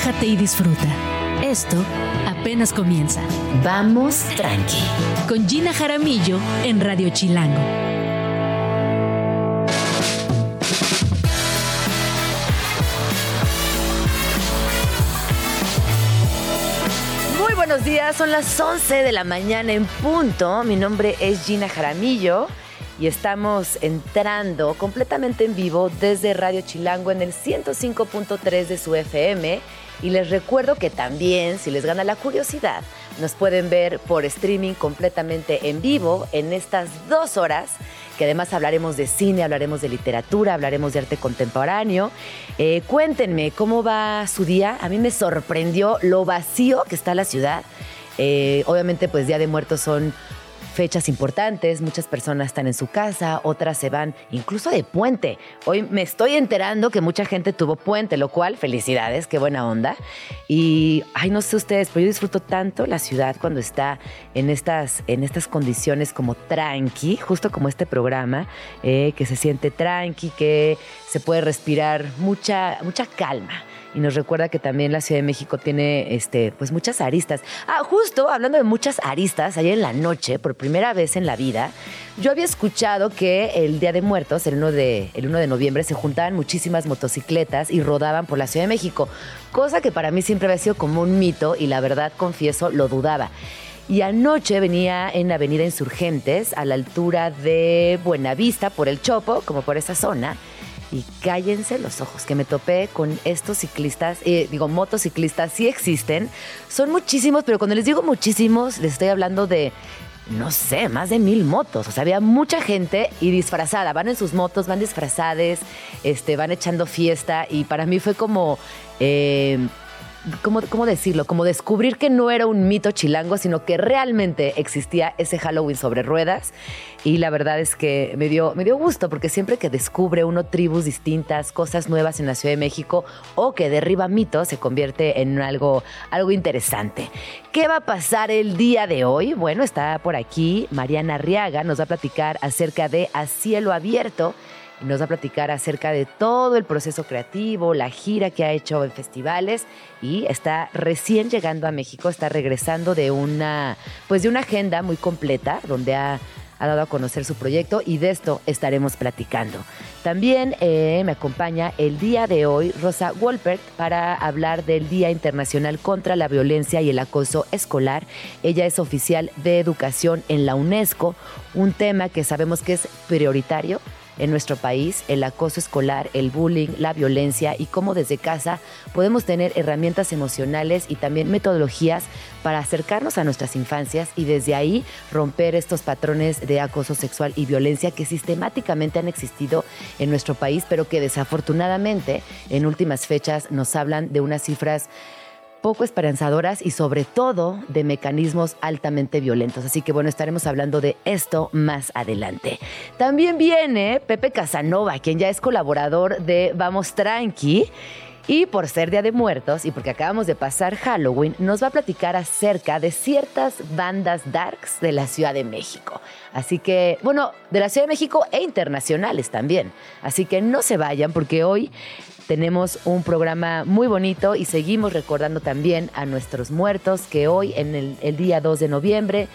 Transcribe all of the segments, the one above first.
relájate y disfruta. Esto apenas comienza. Vamos tranqui. Con Gina Jaramillo en Radio Chilango. Muy buenos días, son las 11 de la mañana en punto. Mi nombre es Gina Jaramillo y estamos entrando completamente en vivo desde Radio Chilango en el 105.3 de su FM. Y les recuerdo que también, si les gana la curiosidad, nos pueden ver por streaming completamente en vivo en estas dos horas, que además hablaremos de cine, hablaremos de literatura, hablaremos de arte contemporáneo. Eh, cuéntenme cómo va su día. A mí me sorprendió lo vacío que está la ciudad. Eh, obviamente, pues Día de Muertos son fechas importantes, muchas personas están en su casa, otras se van incluso de puente. Hoy me estoy enterando que mucha gente tuvo puente, lo cual, felicidades, qué buena onda. Y, ay, no sé ustedes, pero yo disfruto tanto la ciudad cuando está en estas, en estas condiciones como tranqui, justo como este programa, eh, que se siente tranqui, que se puede respirar mucha, mucha calma y nos recuerda que también la Ciudad de México tiene este, pues muchas aristas. Ah, justo hablando de muchas aristas, ayer en la noche, por primera vez en la vida, yo había escuchado que el Día de Muertos, el 1 de, el 1 de noviembre, se juntaban muchísimas motocicletas y rodaban por la Ciudad de México, cosa que para mí siempre había sido como un mito y la verdad, confieso, lo dudaba. Y anoche venía en Avenida Insurgentes, a la altura de Buenavista, por el Chopo, como por esa zona y cállense los ojos, que me topé con estos ciclistas, eh, digo, motociclistas, sí existen, son muchísimos, pero cuando les digo muchísimos, les estoy hablando de, no sé, más de mil motos, o sea, había mucha gente y disfrazada, van en sus motos, van disfrazadas, este, van echando fiesta. Y para mí fue como... Eh, ¿cómo, ¿cómo, decirlo? Como descubrir que no era un mito chilango, sino que realmente existía ese Halloween sobre ruedas. Y la verdad es que me dio, me dio gusto, porque siempre que descubre uno tribus distintas, cosas nuevas en la Ciudad de México, o que derriba mitos, se convierte en algo, algo interesante. ¿Qué va a pasar el día de hoy? Bueno, está por aquí Mariana Arriaga, nos va a platicar acerca de A Cielo Abierto nos va a platicar acerca de todo el proceso creativo, la gira que ha hecho en festivales y está recién llegando a México, está regresando de una, pues de una agenda muy completa donde ha, dado a conocer su proyecto y de esto estaremos platicando. También eh, me acompaña el día de hoy Rosa Wolpert para hablar del Día Internacional contra la Violencia y el Acoso Escolar. Ella es oficial de educación en la UNESCO, un tema que sabemos que es prioritario en nuestro país, el acoso escolar, el bullying, la violencia y cómo desde casa podemos tener herramientas emocionales y también metodologías para acercarnos a nuestras infancias y desde ahí romper estos patrones de acoso sexual y violencia que sistemáticamente han existido en nuestro país, pero que desafortunadamente en últimas fechas nos hablan de unas cifras poco esperanzadoras y sobre todo de mecanismos altamente violentos. Así que bueno, estaremos hablando de esto más adelante. También viene Pepe Casanova, quien ya es colaborador de Vamos Tranqui. Y por ser Día de Muertos y porque acabamos de pasar Halloween, nos va a platicar acerca de ciertas bandas darks de la Ciudad de México. Así que, bueno, de la Ciudad de México e internacionales también. Así que no se vayan porque hoy tenemos un programa muy bonito y seguimos recordando también a nuestros muertos que hoy en el, día 2 de noviembre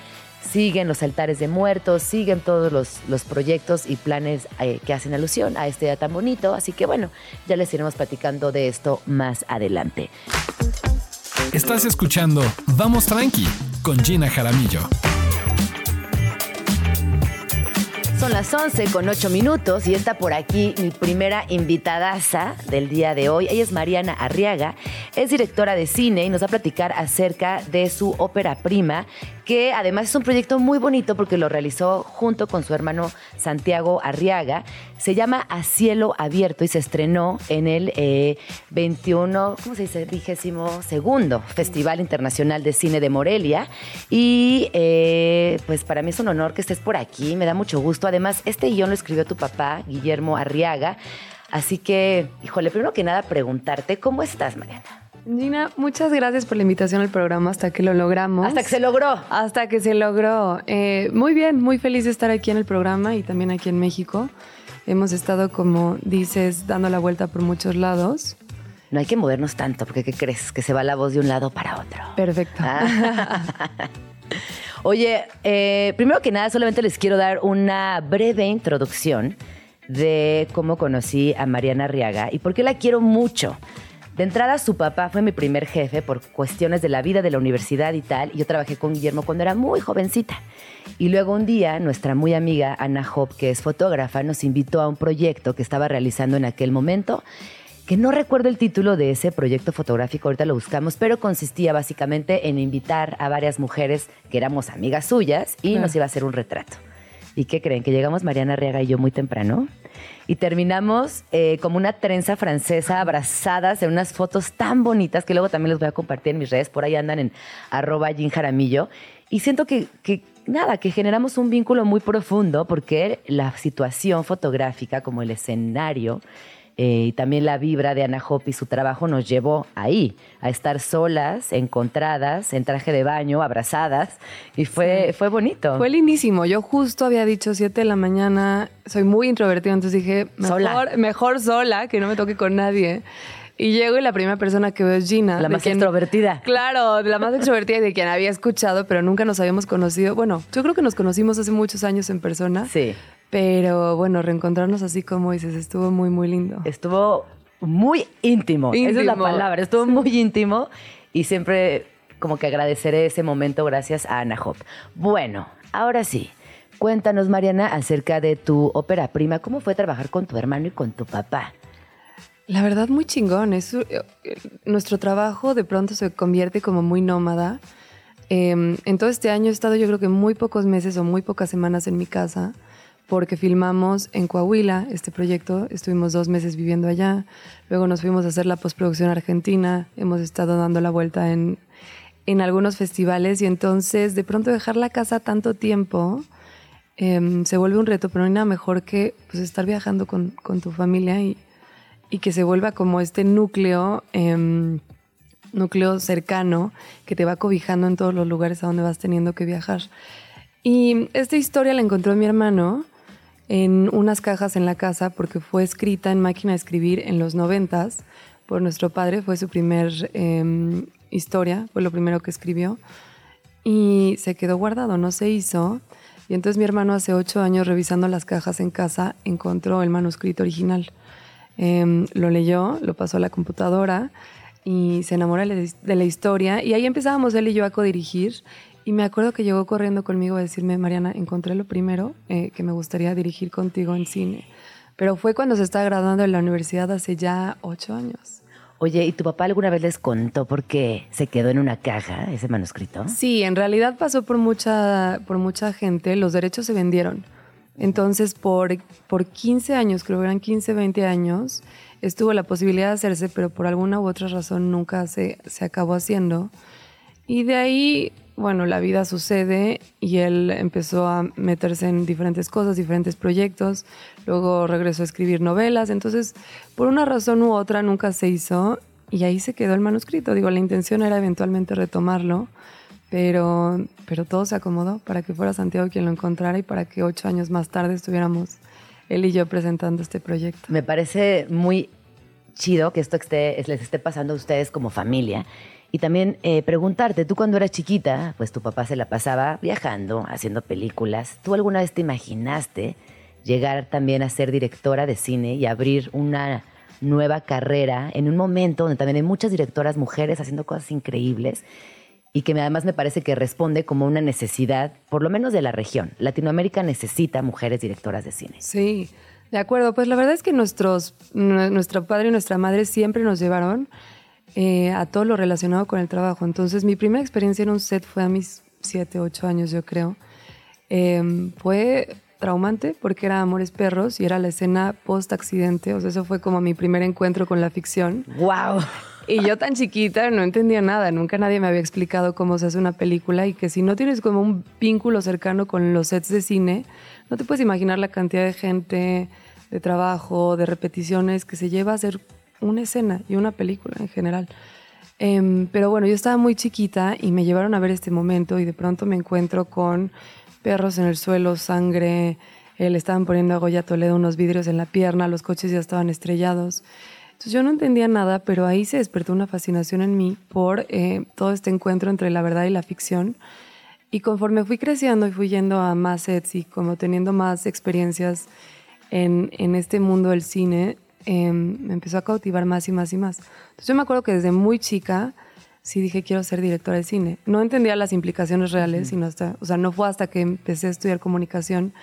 siguen los altares de muertos, siguen todos los, los proyectos y planes eh, que hacen alusión a este día tan bonito. Así que bueno, ya les iremos platicando de esto más adelante. Estás escuchando Vamos Tranqui con Gina Jaramillo. Son las 11 con 8 minutos y está por aquí mi primera invitadaza del día de hoy. Ella es Mariana Arriaga, es directora de cine y nos va a platicar acerca de su ópera prima que además es un proyecto muy bonito porque lo realizó junto con su hermano Santiago Arriaga. Se llama A Cielo Abierto y se estrenó en el 21, eh, ¿cómo se dice? Vigésimo segundo Festival Internacional de Cine de Morelia. Y eh, pues para mí es un honor que estés por aquí, me da mucho gusto. Además, este guion lo escribió tu papá, Guillermo Arriaga. Así que, híjole, primero que nada preguntarte, ¿cómo estás, Mariana? Gina, muchas gracias por la invitación al programa hasta que lo logramos. Hasta que se logró. Hasta que se logró. Eh, muy bien, muy feliz de estar aquí en el programa y también aquí en México. Hemos estado, como dices, dando la vuelta por muchos lados. No hay que movernos tanto, porque ¿qué crees? Que se va la voz de un lado para otro. Perfecto. Ah. Oye, eh, primero que nada, solamente les quiero dar una breve introducción de cómo conocí a Mariana Arriaga y por qué la quiero mucho. De entrada, su papá fue mi primer jefe por cuestiones de la vida de la universidad y tal. Y yo trabajé con Guillermo cuando era muy jovencita. Y luego un día, nuestra muy amiga Ana Hop, que es fotógrafa, nos invitó a un proyecto que estaba realizando en aquel momento que no recuerdo el título de ese proyecto fotográfico, ahorita lo buscamos, pero consistía básicamente en invitar a varias mujeres que éramos amigas suyas y nos iba a hacer un retrato. ¿Y qué creen? Que llegamos Mariana Arriaga y yo muy temprano y terminamos eh, como una trenza francesa abrazadas en unas fotos tan bonitas que luego también les voy a compartir en mis redes, por ahí andan en arroba Jaramillo. Y siento que nada, que generamos un vínculo muy profundo porque la situación fotográfica como el escenario eh, y también la vibra de Ana Hopi, su trabajo nos llevó ahí, a estar solas, encontradas, en traje de baño, abrazadas, y fue, fue bonito. Fue lindísimo. Yo justo había dicho 7 de la mañana, soy muy introvertida, entonces dije, mejor sola, mejor sola que no me toque con nadie. Y llego y la primera persona que veo es Gina. La más extrovertida. Claro, la más extrovertida y de quien había escuchado, pero nunca nos habíamos conocido. Bueno, yo creo que nos conocimos hace muchos años en persona. Sí. Pero bueno, reencontrarnos así como dices, estuvo muy, muy lindo. Estuvo muy íntimo. Esa es la palabra. Estuvo muy íntimo y siempre como que agradeceré ese momento gracias a Ana Hop. Bueno, ahora sí. Cuéntanos, Mariana, acerca de tu ópera prima. ¿Cómo fue trabajar con tu hermano y con tu papá? La verdad, muy chingón. Es, eh, nuestro trabajo de pronto se convierte como muy nómada. Em, en todo este año he estado yo creo que muy pocos meses o muy pocas semanas en mi casa porque filmamos en Coahuila este proyecto, estuvimos dos meses viviendo allá, luego nos fuimos a hacer la postproducción argentina, hemos estado dando la vuelta en, en algunos festivales y entonces de pronto dejar la casa tanto tiempo em, se vuelve un reto, pero no hay nada mejor que pues, estar viajando con, con tu familia y, y, que se vuelva como este núcleo, em, núcleo cercano que te va cobijando en todos los lugares a donde vas teniendo que viajar. Y esta historia la encontró mi hermano en unas cajas en la casa porque fue escrita en máquina de escribir en los noventas por nuestro padre, fue su primer em, historia, fue lo primero que escribió y se quedó guardado, no se hizo. Y entonces mi hermano hace ocho años revisando las cajas en casa encontró el manuscrito original. Em, lo leyó, lo pasó a la computadora y se enamoró de la historia y ahí empezábamos él y yo a codirigir y me acuerdo que llegó corriendo conmigo a decirme, Mariana, encontré lo primero eh, que me gustaría dirigir contigo en cine. Pero fue cuando se estaba graduando en la universidad hace ya ocho años. Oye, ¿y tu papá alguna vez les contó por qué se quedó en una caja ese manuscrito? Sí, en realidad pasó por mucha, por mucha gente. Los derechos se vendieron. Entonces, por, por 15 años, creo que eran 15, 20 años, estuvo la posibilidad de hacerse, pero por alguna u otra razón nunca se, se acabó haciendo. Y de ahí bueno, la vida sucede y él empezó a meterse en diferentes cosas, diferentes proyectos, luego regresó a escribir novelas, entonces por una razón u otra nunca se hizo y ahí se quedó el manuscrito. Digo, la intención era eventualmente retomarlo, pero, pero todo se acomodó para que fuera Santiago quien lo encontrara y para que ocho años más tarde estuviéramos él y yo presentando este proyecto. Me parece muy chido que esto les esté pasando a ustedes como familia y también eh, preguntarte, tú cuando eras chiquita, pues tu papá se la pasaba viajando, haciendo películas. ¿Tú alguna vez te imaginaste llegar también a ser directora de cine y abrir una nueva carrera en un momento donde también hay muchas directoras mujeres haciendo cosas increíbles y que además me parece que responde como una necesidad, por lo menos de la región. Latinoamérica necesita mujeres directoras de cine. Sí, de acuerdo. Pues la verdad es que nuestros, nuestro padre y nuestra madre siempre nos llevaron eh, a todo lo relacionado con el trabajo. Entonces, mi primera experiencia en un set fue a mis 7, 8 años, yo creo. Em, fue traumante porque era Amores Perros y era la escena post-accidente. O sea, eso fue como mi primer encuentro con la ficción. ¡Wow! Y yo tan chiquita no entendía nada, nunca nadie me había explicado cómo se hace una película y que si no tienes como un vínculo cercano con los sets de cine, no te puedes imaginar la cantidad de gente, de trabajo, de repeticiones que se lleva a hacer una escena y una película en general. Em, pero bueno, yo estaba muy chiquita y me llevaron a ver este momento y de pronto me encuentro con perros en el suelo, sangre, eh, le estaban poniendo a Goya Toledo unos vidrios en la pierna, los coches ya estaban estrellados. Entonces yo no entendía nada, pero ahí se despertó una fascinación en mí por eh, todo este encuentro entre la verdad y la ficción. Y conforme fui creciendo y fui yendo a más sets y como teniendo más experiencias en, en este mundo del cine, em, me empezó a cautivar más y más y más. Entonces yo me acuerdo que desde muy chica sí dije quiero ser directora de cine. No entendía las implicaciones reales, sino hasta, o sea, no fue hasta que empecé a estudiar comunicación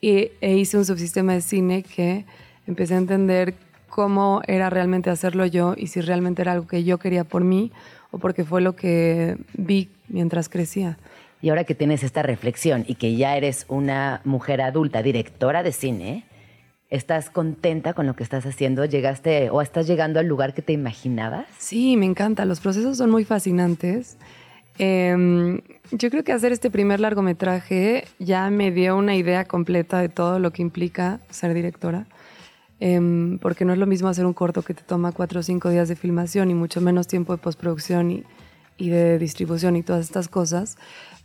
y, e hice un subsistema de cine que empecé a entender cómo era realmente hacerlo yo y si realmente era algo que yo quería por mí o porque fue lo que vi mientras crecía. Y ahora que tienes esta reflexión y que ya eres una mujer adulta, directora de cine, ¿estás contenta con lo que estás haciendo? ¿Llegaste o estás llegando al lugar que te imaginabas? Sí, me encanta. Los procesos son muy fascinantes. Em, yo creo que hacer este primer largometraje ya me dio una idea completa de todo lo que implica ser directora. Em, porque no es lo mismo hacer un corto que te toma cuatro o cinco días de filmación y mucho menos tiempo de postproducción y, y de distribución y todas estas cosas.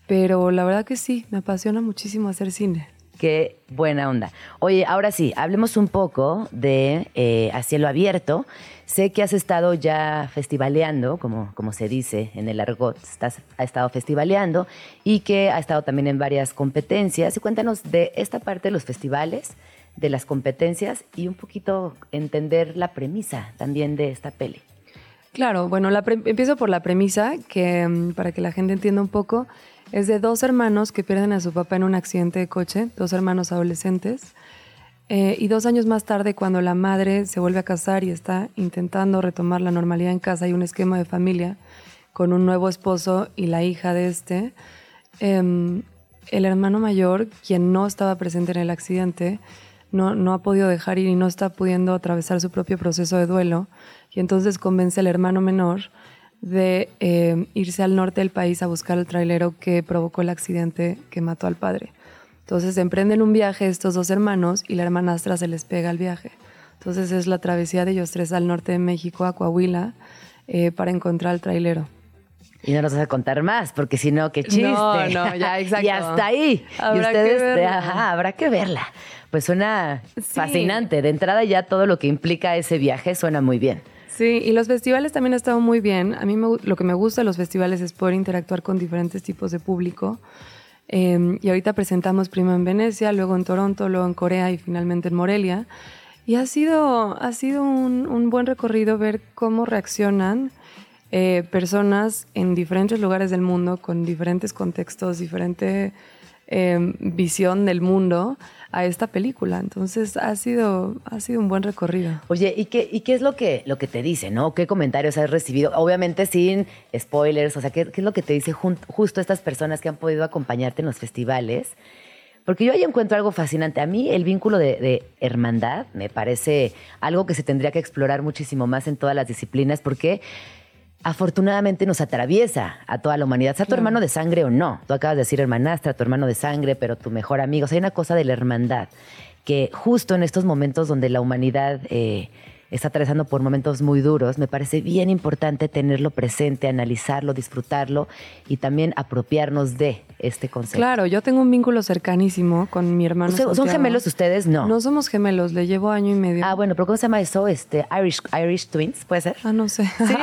Pero la verdad que sí, me apasiona muchísimo hacer cine. Qué buena onda. Oye, ahora sí, hablemos un poco de eh, A Cielo Abierto. Sé que has estado ya festivaleando, como, como se dice en el argot, estás, ha estado festivaleando y que ha estado también en varias competencias. Y cuéntanos de esta parte de los festivales, de las competencias y un poquito entender la premisa también de esta peli. Claro, bueno, la empiezo por la premisa, que mm, para que la gente entienda un poco, es de dos hermanos que pierden a su papá en un accidente de coche, dos hermanos adolescentes. Eh, y dos años más tarde, cuando la madre se vuelve a casar y está intentando retomar la normalidad en casa y un esquema de familia con un nuevo esposo y la hija de este, em, el hermano mayor, quien no estaba presente en el accidente, no, no ha podido dejar ir y no está pudiendo atravesar su propio proceso de duelo. Y entonces convence al hermano menor de eh, irse al norte del país a buscar el trailero que provocó el accidente que mató al padre. Entonces emprenden un viaje estos dos hermanos y la hermanastra se les pega al viaje. Entonces es la travesía de ellos tres al norte de México, a Coahuila, eh, para encontrar el trailero. Y no nos vas a contar más, porque si no, qué chiste. No, no, ya, exacto. y hasta ahí. Habrá y ustedes, que verla. Ajá, habrá que verla. Pues suena fascinante. De entrada ya todo lo que implica ese viaje suena muy bien. Sí, y los festivales también han estado muy bien. A mí me lo que me gusta de los festivales es poder interactuar con diferentes tipos de público. Eh, y ahorita presentamos primero en Venecia, luego en Toronto, luego en Corea y finalmente en Morelia. Y ha sido, ha sido un, buen recorrido ver cómo reaccionan eh, personas en diferentes lugares del mundo, con diferentes contextos, diferente eh, visión del mundo a esta película. Entonces ha sido, ha sido un buen recorrido. Oye, ¿y qué, y qué es lo que, lo que te dice, no? ¿Qué comentarios has recibido? Obviamente sin spoilers, o sea, ¿qué, qué es lo que te dice jun- justo estas personas que han podido acompañarte en los festivales? Porque yo ahí encuentro algo fascinante. A mí el vínculo de, de hermandad me parece algo que se tendría que explorar muchísimo más en todas las disciplinas porque afortunadamente nos atraviesa a toda la humanidad, sea tu hermano de sangre o no. Tú acabas de decir hermanastra, tu hermano de sangre, pero tu mejor amigo. O sea, hay una cosa de la hermandad que justo en estos momentos donde la humanidad eh, está atravesando por momentos muy duros, me parece bien importante tenerlo presente, analizarlo, disfrutarlo y también apropiarnos de este concepto. Claro, yo tengo un vínculo cercanísimo con mi hermano. ¿Son- ¿Son Santiago. gemelos ustedes? No. No somos gemelos, le llevo año y medio. Ah, bueno, pero ¿cómo se llama eso? Este, Irish, Irish Twins, ¿puede ser? Ah, no sé. Sí,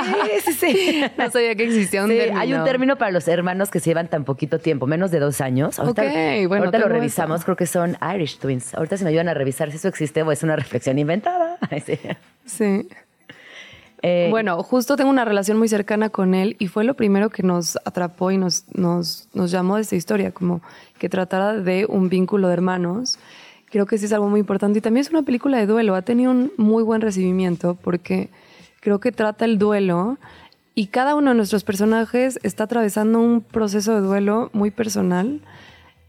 sí, sí. no sabía que existía un Sí, término. hay un término para los hermanos que se llevan tan poquito tiempo, menos de dos años. Ahorita, Ok, bueno, ahorita lo revisamos, eso. creo que son Irish Twins. Ahorita si me ayudan a revisar si eso existe o es una reflexión inventada. Sí. Sí. Eh, Bueno, justo tengo una relación muy cercana con él y fue lo primero que nos atrapó y nos, nos, nos llamó de esta historia, como que tratara de un vínculo de hermanos. Creo que sí es algo muy importante. Y también es una película de duelo. Ha tenido un muy buen recibimiento porque creo que trata el duelo y cada uno de nuestros personajes está atravesando un proceso de duelo muy personal.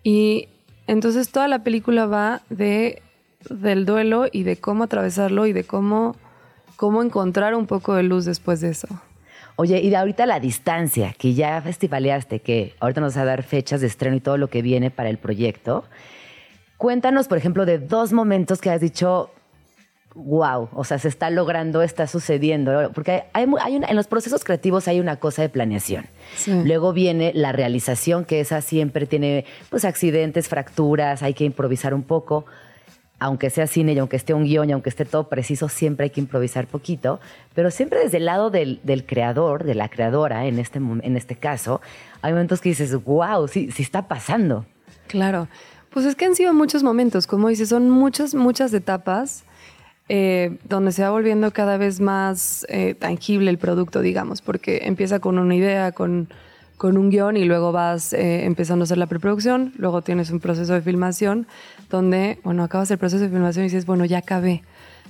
Y entonces toda la película va de, del duelo y de cómo atravesarlo y de cómo, cómo encontrar un poco de luz después de eso. Oye, y de ahorita la distancia, que ya festivaleaste, que ahorita nos vas a dar fechas de estreno y todo lo que viene para el proyecto. Cuéntanos, por ejemplo, de dos momentos que has dicho, wow, o sea, se está logrando, está sucediendo. Porque hay, hay una- en los procesos creativos hay una cosa de planeación. Sí. Luego viene la realización, que esa siempre tiene pues accidentes, fracturas, hay que improvisar un poco. Aunque sea cine y aunque esté un guion y aunque esté todo preciso, siempre hay que improvisar poquito, pero siempre desde el lado del, del creador, de la creadora en este, en este caso, hay momentos que dices, wow, sí, sí está pasando. Claro. Pues es que han sido muchos momentos, como dices, son muchas, muchas etapas eh, donde se va volviendo cada vez más eh, tangible el producto, digamos, porque empieza con una idea, con, con un guion y luego vas eh, empezando a hacer la preproducción, luego tienes un proceso de filmación donde, bueno, acabas el proceso de filmación y dices, bueno, ya acabé.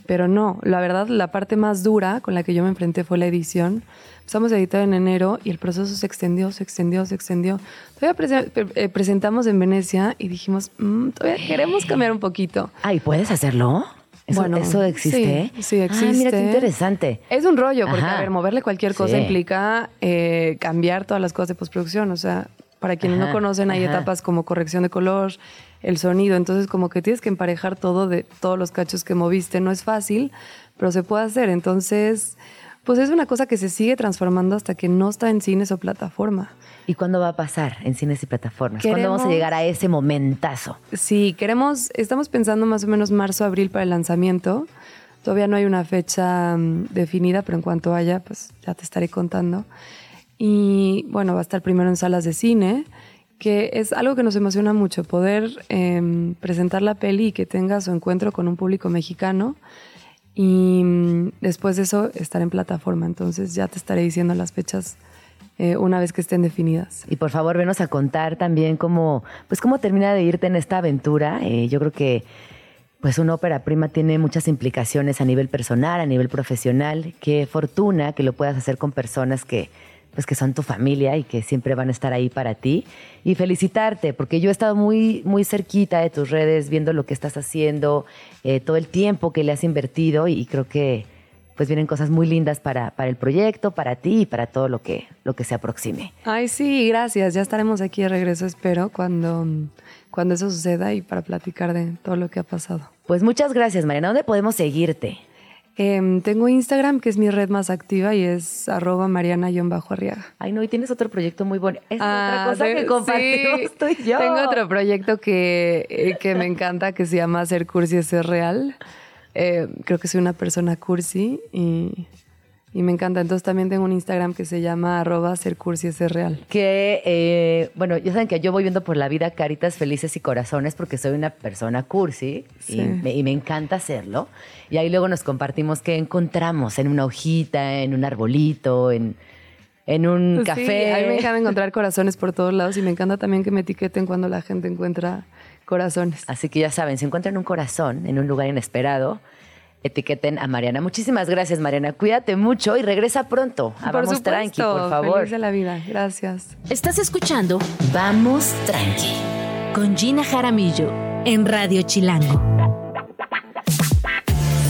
Pero no, la verdad, la parte más dura con la que yo me enfrenté fue la edición. Empezamos a editar en enero y el proceso se extendió, se extendió, se extendió. Todavía pre- eh, presentamos en Venecia y dijimos, "Mm, todavía queremos cambiar un poquito. Ay, ¿puedes hacerlo? ¿Eso, Bueno, eso existe? sí, sí Ah, mira qué existe. interesante. Es un rollo, porque Ajá. a ver, moverle cualquier cosa Sí. implica eh, cambiar todas las cosas de postproducción. O sea, para quienes Ajá, no conocen, hay ajá. etapas como corrección de color, el sonido. Entonces, como que tienes que emparejar todo de todos los cachos que moviste. No es fácil, pero se puede hacer. Entonces, pues es una cosa que se sigue transformando hasta que no está en cines o plataforma. ¿Y cuándo va a pasar en cines y plataformas? ¿Cuándo vamos a Queremos- llegar a ese momentazo? Sí, queremos, estamos pensando más o menos marzo, abril para el lanzamiento. Todavía no hay una fecha mm, definida, pero en cuanto haya, pues ya te estaré contando. Y bueno, va a estar primero en salas de cine, que es algo que nos emociona mucho, poder em, presentar la peli y que tenga su encuentro con un público mexicano. Y mm, después de eso, estar en plataforma. Entonces ya te estaré diciendo las fechas eh, una vez que estén definidas. Y por favor, venos a contar también cómo, pues cómo termina de irte en esta aventura. Eh, yo creo que pues una ópera prima tiene muchas implicaciones a nivel personal, a nivel profesional. Qué fortuna que lo puedas hacer con personas que pues que son tu familia y que siempre van a estar ahí para ti. Y felicitarte, porque yo he estado muy, muy cerquita de tus redes, viendo lo que estás haciendo, eh, todo el tiempo que le has invertido y, creo que pues vienen cosas muy lindas para, para el proyecto, para ti y para todo lo que, lo que se aproxime. Ay, sí, gracias. Ya estaremos aquí de regreso, espero, cuando, cuando eso suceda y para platicar de todo lo que ha pasado. Pues muchas gracias, Mariana. ¿Dónde podemos seguirte? Em, tengo Instagram, que es mi red más activa y es arroba mariana-arriaga. Ay, no, y tienes otro proyecto muy bonito. Es Ah, otra cosa sí, que compartimos sí. tú y yo. Tengo otro proyecto que, eh, que me encanta, que se llama Ser Cursi es Ser Real. Eh, creo que soy una persona cursi y, y me encanta. Entonces también tengo un Instagram que se llama arroba Ser Cursi es Ser Real. Que, eh, bueno, ya saben que yo voy viendo por la vida caritas felices y corazones porque soy una persona cursi Sí. y, me, y me encanta hacerlo. Y ahí luego nos compartimos qué encontramos en una hojita, en un arbolito, en, en un Sí, café. a mí me encanta encontrar corazones por todos lados y me encanta también que me etiqueten cuando la gente encuentra corazones. Así que ya saben, si encuentran un corazón en un lugar inesperado, etiqueten a Mariana. Muchísimas gracias, Mariana. Cuídate mucho y regresa pronto. A por Vamos supuesto, Tranqui, por favor. Feliz de la vida. Gracias. Estás escuchando Vamos Tranqui con Gina Jaramillo en Radio Chilango.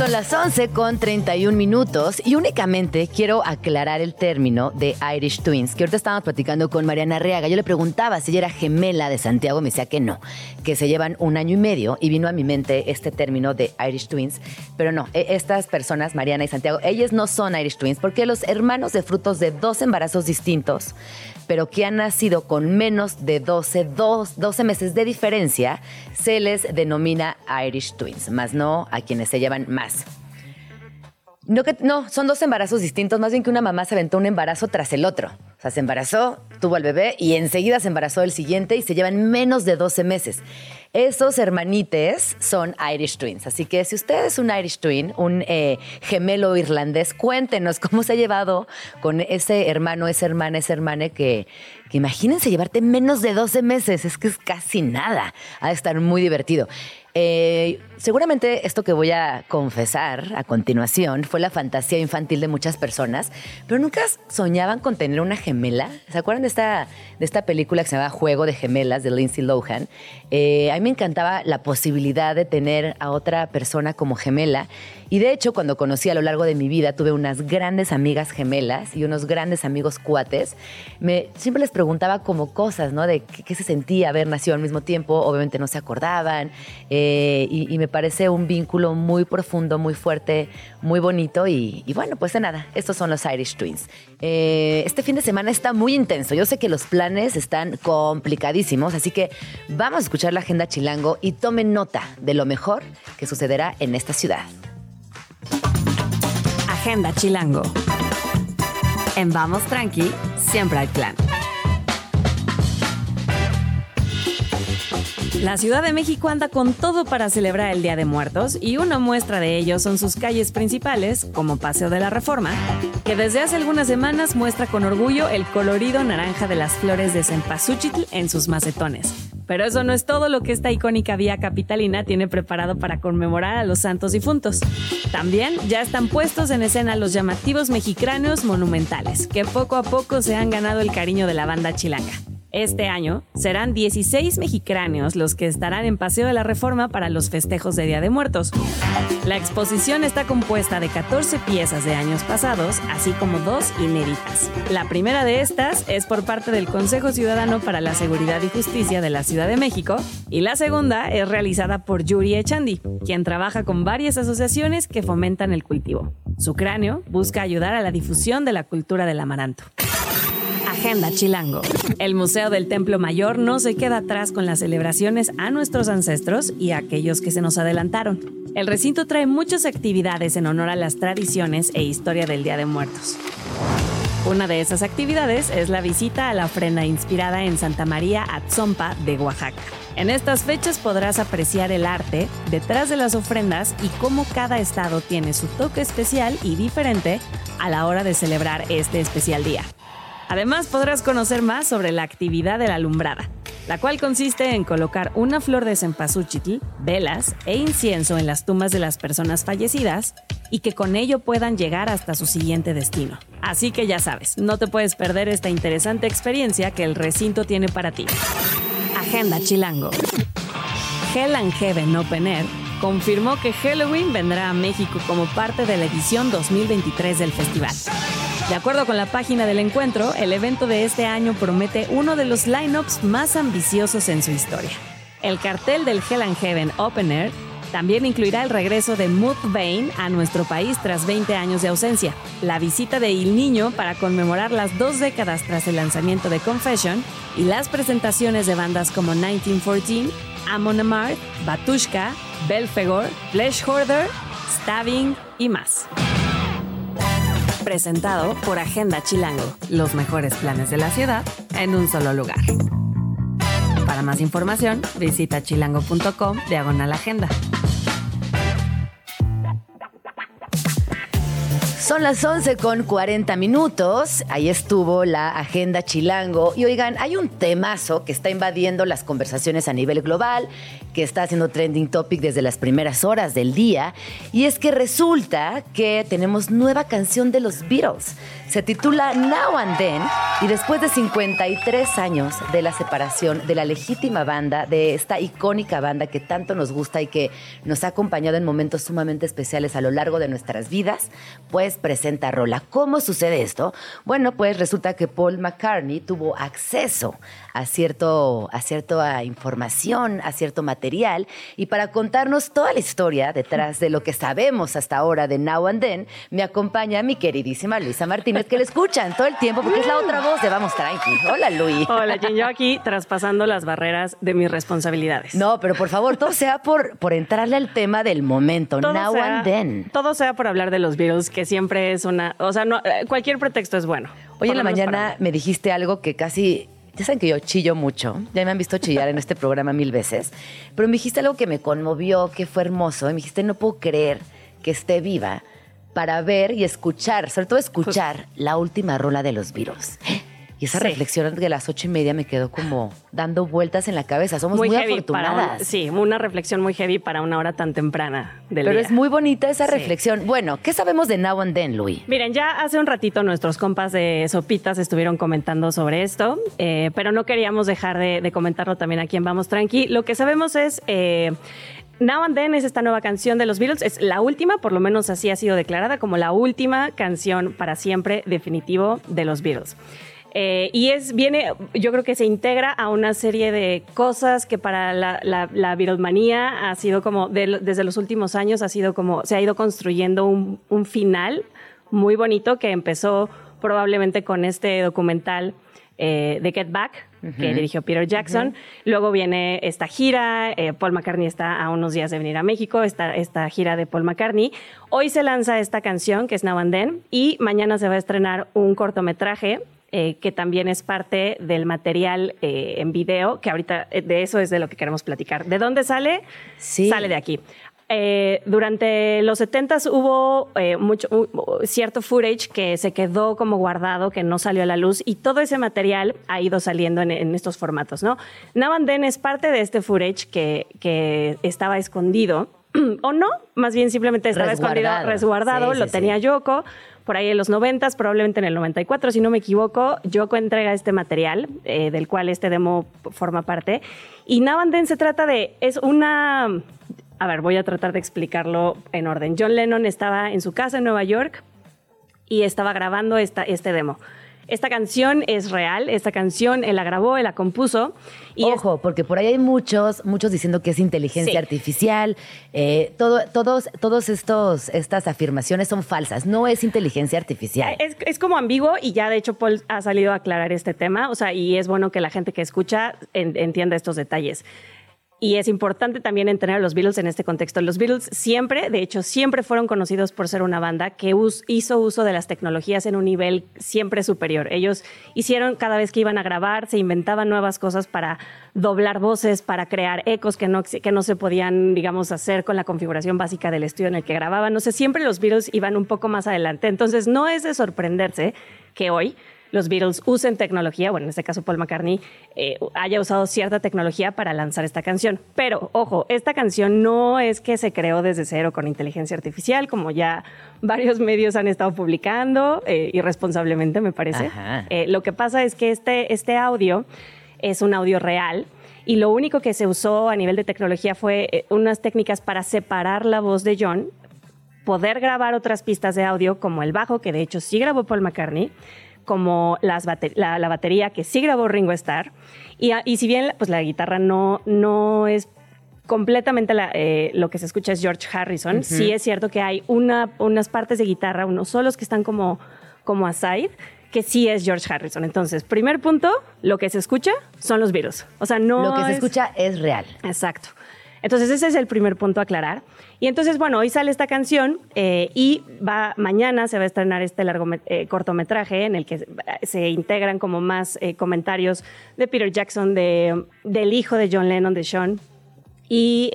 Son las 11 con 31 minutos y únicamente quiero aclarar el término de Irish Twins, que ahorita estábamos platicando con Mariana Reaga. Yo le preguntaba si ella era gemela de Santiago, me decía que no, que se llevan un año y medio y vino a mi mente este término de Irish Twins, pero no, e- estas personas, Mariana y Santiago, ellas no son Irish Twins porque los hermanos de frutos de dos embarazos distintos, pero que han nacido con menos de 12, dos- 12 meses de diferencia, se les denomina Irish Twins, más no a quienes se llevan más. No, que, no, son dos embarazos distintos, más bien que una mamá se aventó un embarazo tras el otro. O sea, se embarazó, tuvo al bebé y enseguida se embarazó el siguiente y se llevan menos de 12 meses. Esos hermanites son Irish Twins. Así que si usted es un Irish Twin, un eh, gemelo irlandés, cuéntenos cómo se ha llevado con ese hermano, esa hermana, esa hermana que, que imagínense llevarte menos de 12 meses. Es que es casi nada. Ha de estar muy divertido. Eh, seguramente esto que voy a confesar a continuación fue la fantasía infantil de muchas personas, pero nunca soñaban con tener una gemela. ¿Se acuerdan de esta, de esta película que se llama Juego de Gemelas de Lindsay Lohan? Eh, a mí me encantaba la posibilidad de tener a otra persona como gemela. Y de hecho, cuando conocí a lo largo de mi vida, tuve unas grandes amigas gemelas y unos grandes amigos cuates. Me, siempre les preguntaba como cosas, ¿no? De qué, se sentía haber nacido al mismo tiempo. Obviamente no se acordaban. Eh, y, me parece un vínculo muy profundo, muy fuerte, muy bonito y, bueno, pues de nada, estos son los Irish Twins. Eh, este fin de semana está muy intenso, yo sé que los planes están complicadísimos, así que vamos a escuchar la agenda chilango y tomen nota de lo mejor que sucederá en esta ciudad. Agenda Chilango. En Vamos Tranqui, siempre hay plan. La Ciudad de México anda con todo para celebrar el Día de Muertos y una muestra de ello son sus calles principales, como Paseo de la Reforma, que desde hace algunas semanas muestra con orgullo el colorido naranja de las flores de cempasúchitl en sus macetones. Pero eso no es todo lo que esta icónica vía capitalina tiene preparado para conmemorar a los santos difuntos. También ya están puestos en escena los llamativos mexicráneos monumentales, que poco a poco se han ganado el cariño de la banda chilanga. Este año serán 16 mexicráneos los que estarán en Paseo de la Reforma para los festejos de Día de Muertos. La exposición está compuesta de 14 piezas de años pasados, así como dos inéditas. La primera de estas es por parte del Consejo Ciudadano para la Seguridad y Justicia de la Ciudad de México y la segunda es realizada por Yuri Echandi, quien trabaja con varias asociaciones que fomentan el cultivo. Su cráneo busca ayudar a la difusión de la cultura del amaranto. Agenda Chilango. El Museo del Templo Mayor no se queda atrás con las celebraciones a nuestros ancestros y a aquellos que se nos adelantaron. El recinto trae muchas actividades en honor a las tradiciones e historia del Día de Muertos. Una de esas actividades es la visita a la ofrenda inspirada en Santa María Atzompa de Oaxaca. En estas fechas podrás apreciar el arte detrás de las ofrendas y cómo cada estado tiene su toque especial y diferente a la hora de celebrar este especial día. Además, podrás conocer más sobre la actividad de la alumbrada, la cual consiste en colocar una flor de cempasúchitl, velas e incienso en las tumbas de las personas fallecidas y que con ello puedan llegar hasta su siguiente destino. Así que ya sabes, no te puedes perder esta interesante experiencia que el recinto tiene para ti. Agenda Chilango. Hell and Heaven Open confirmó que Halloween vendrá a México como parte de la edición 2023 del festival. De acuerdo con la página del encuentro, el evento de este año promete uno de los lineups más ambiciosos en su historia. El cartel del Hell and Heaven Open Air también incluirá el regreso de Mudvayne a nuestro país tras 20 años de ausencia, la visita de Il Niño para conmemorar las dos décadas tras el lanzamiento de Confession y las presentaciones de bandas como 1914, Amon Amarth, Batushka, Belfegor, Flesh Hoarder, Stabbing y más presentado por Agenda Chilango, los mejores planes de la ciudad en un solo lugar. Para más información, visita chilango.com diagonal agenda. Son las 11 con 40 minutos. Ahí estuvo la agenda chilango. Y oigan, hay un temazo que está invadiendo las conversaciones a nivel global, que está haciendo trending topic desde las primeras horas del día. Y es que resulta que tenemos nueva canción de los Beatles. Se titula Now and Then y después de 53 años de la separación de la legítima banda, de esta icónica banda que tanto nos gusta y que nos ha acompañado en momentos sumamente especiales a lo largo de nuestras vidas, pues presenta Rola. ¿Cómo sucede esto? Bueno, pues resulta que Paul McCartney tuvo acceso a, cierto, a cierta información, a cierto material. Y para contarnos toda la historia detrás de lo que sabemos hasta ahora de Now and Then, me acompaña mi queridísima Luisa Martínez, que le escuchan todo el tiempo porque es la otra voz de Vamos Tranqui. Hola, Luis. Hola, Jen. Yo aquí traspasando las barreras de mis responsabilidades. No, pero por favor, todo sea por, por entrarle al tema del momento, Now and Then. Todo sea por hablar de los virus, que siempre es una... O sea, no, eh, cualquier pretexto es bueno. Hoy en la mañana me dijiste algo que casi ya saben que yo chillo mucho, ya me han visto chillar en este programa mil veces, pero me dijiste algo que me conmovió, que fue hermoso, y me dijiste, no puedo creer que esté viva para ver y escuchar, sobre todo escuchar la última rola de los virus. Y esa reflexión de las ocho y media me quedó como dando vueltas en la cabeza. Somos muy, afortunadas. sí, una reflexión muy heavy para una hora tan temprana del Pero es muy bonita esa reflexión. Bueno, ¿qué sabemos de Now and Then, Louis? Miren, ya hace un ratito nuestros compas de Sopitas estuvieron comentando sobre esto, eh, pero no queríamos dejar de, comentarlo también aquí en Vamos Tranqui. Lo que sabemos es... Eh, Now and Then es esta nueva canción de los Beatles. Es la última, por lo menos así ha sido declarada como la última canción para siempre definitivo de los Beatles. Eh, y es, viene, yo creo que se integra a una serie de cosas que para la, la, la ha sido como, desde los últimos años, ha sido como, se ha ido construyendo un, un final muy bonito que empezó probablemente con este documental eh, de Get Back, que dirigió Peter Jackson. Luego viene esta gira, eh, Paul McCartney está a unos días de venir a México, esta, esta gira de Paul McCartney. Hoy se lanza esta canción, que es Now and Then, y mañana se va a estrenar un cortometraje eh, que también es parte del material en video, que ahorita de eso es de lo que queremos platicar. ¿De dónde sale? Sí. Sale de aquí. Eh, durante los 70 hubo eh, mucho, cierto footage que se quedó como guardado, que no salió a la luz, y todo ese material ha ido saliendo en, estos formatos, ¿no? Now and Then es parte de este footage que, que estaba escondido, o no, más bien simplemente estaba escondido, resguardado, lo tenía Yoko, por ahí en los 90, probablemente en el 94, si no me equivoco, Yoko entrega este material, eh, del cual este demo forma parte, y Now and Then se trata de, es una a ver, voy a tratar de explicarlo en orden. John Lennon estaba en su casa en Nueva York y estaba grabando esta, este demo. Esta canción es real, esta canción él la grabó, él la compuso. Y Ojo, porque por ahí hay muchos, muchos diciendo que es inteligencia artificial. Eh, todo, todos, todos estos, estas afirmaciones son falsas. No es inteligencia artificial. Es, es, como ambiguo y ya de hecho Paul ha salido a aclarar este tema. O sea, y es bueno que la gente que escucha entienda estos detalles. Y es importante también entender a los Beatles en este contexto. Los Beatles siempre, de hecho, siempre fueron conocidos por ser una banda que hizo uso de las tecnologías en un nivel siempre superior. Ellos hicieron cada vez que iban a grabar, se inventaban nuevas cosas para doblar voces, para crear ecos que no, que no se podían, digamos, hacer con la configuración básica del estudio en el que grababan. No sé, siempre los Beatles iban un poco más adelante. Entonces, no es de sorprenderse que hoy los Beatles usen tecnología, bueno, en este caso Paul McCartney eh, haya usado cierta tecnología para lanzar esta canción. Pero, ojo, esta canción no es que se creó desde cero con inteligencia artificial, como ya varios medios han estado publicando, eh, irresponsablemente me parece. Eh, lo que pasa es que este, este audio es un audio real y lo único que se usó a nivel de tecnología fue unas técnicas para separar la voz de John, poder grabar otras pistas de audio como el bajo, que de hecho sí grabó Paul McCartney, como las la, batería que sí grabó Ringo Starr. Y, y si bien pues, la guitarra no, no es completamente eh, lo que se escucha es George Harrison, sí es cierto que hay una, unas partes de guitarra, unos solos que están como, como aside, que sí es George Harrison. Entonces, primer punto, lo que se escucha son los virus. O sea, no. Lo que se escucha es real. Exacto. Entonces ese es el primer punto a aclarar. Y entonces, bueno, hoy sale esta canción eh, y va mañana se va a estrenar este largo eh, cortometraje en el que se integran como más eh, comentarios de Peter Jackson, de, del hijo de John Lennon, de Sean. Y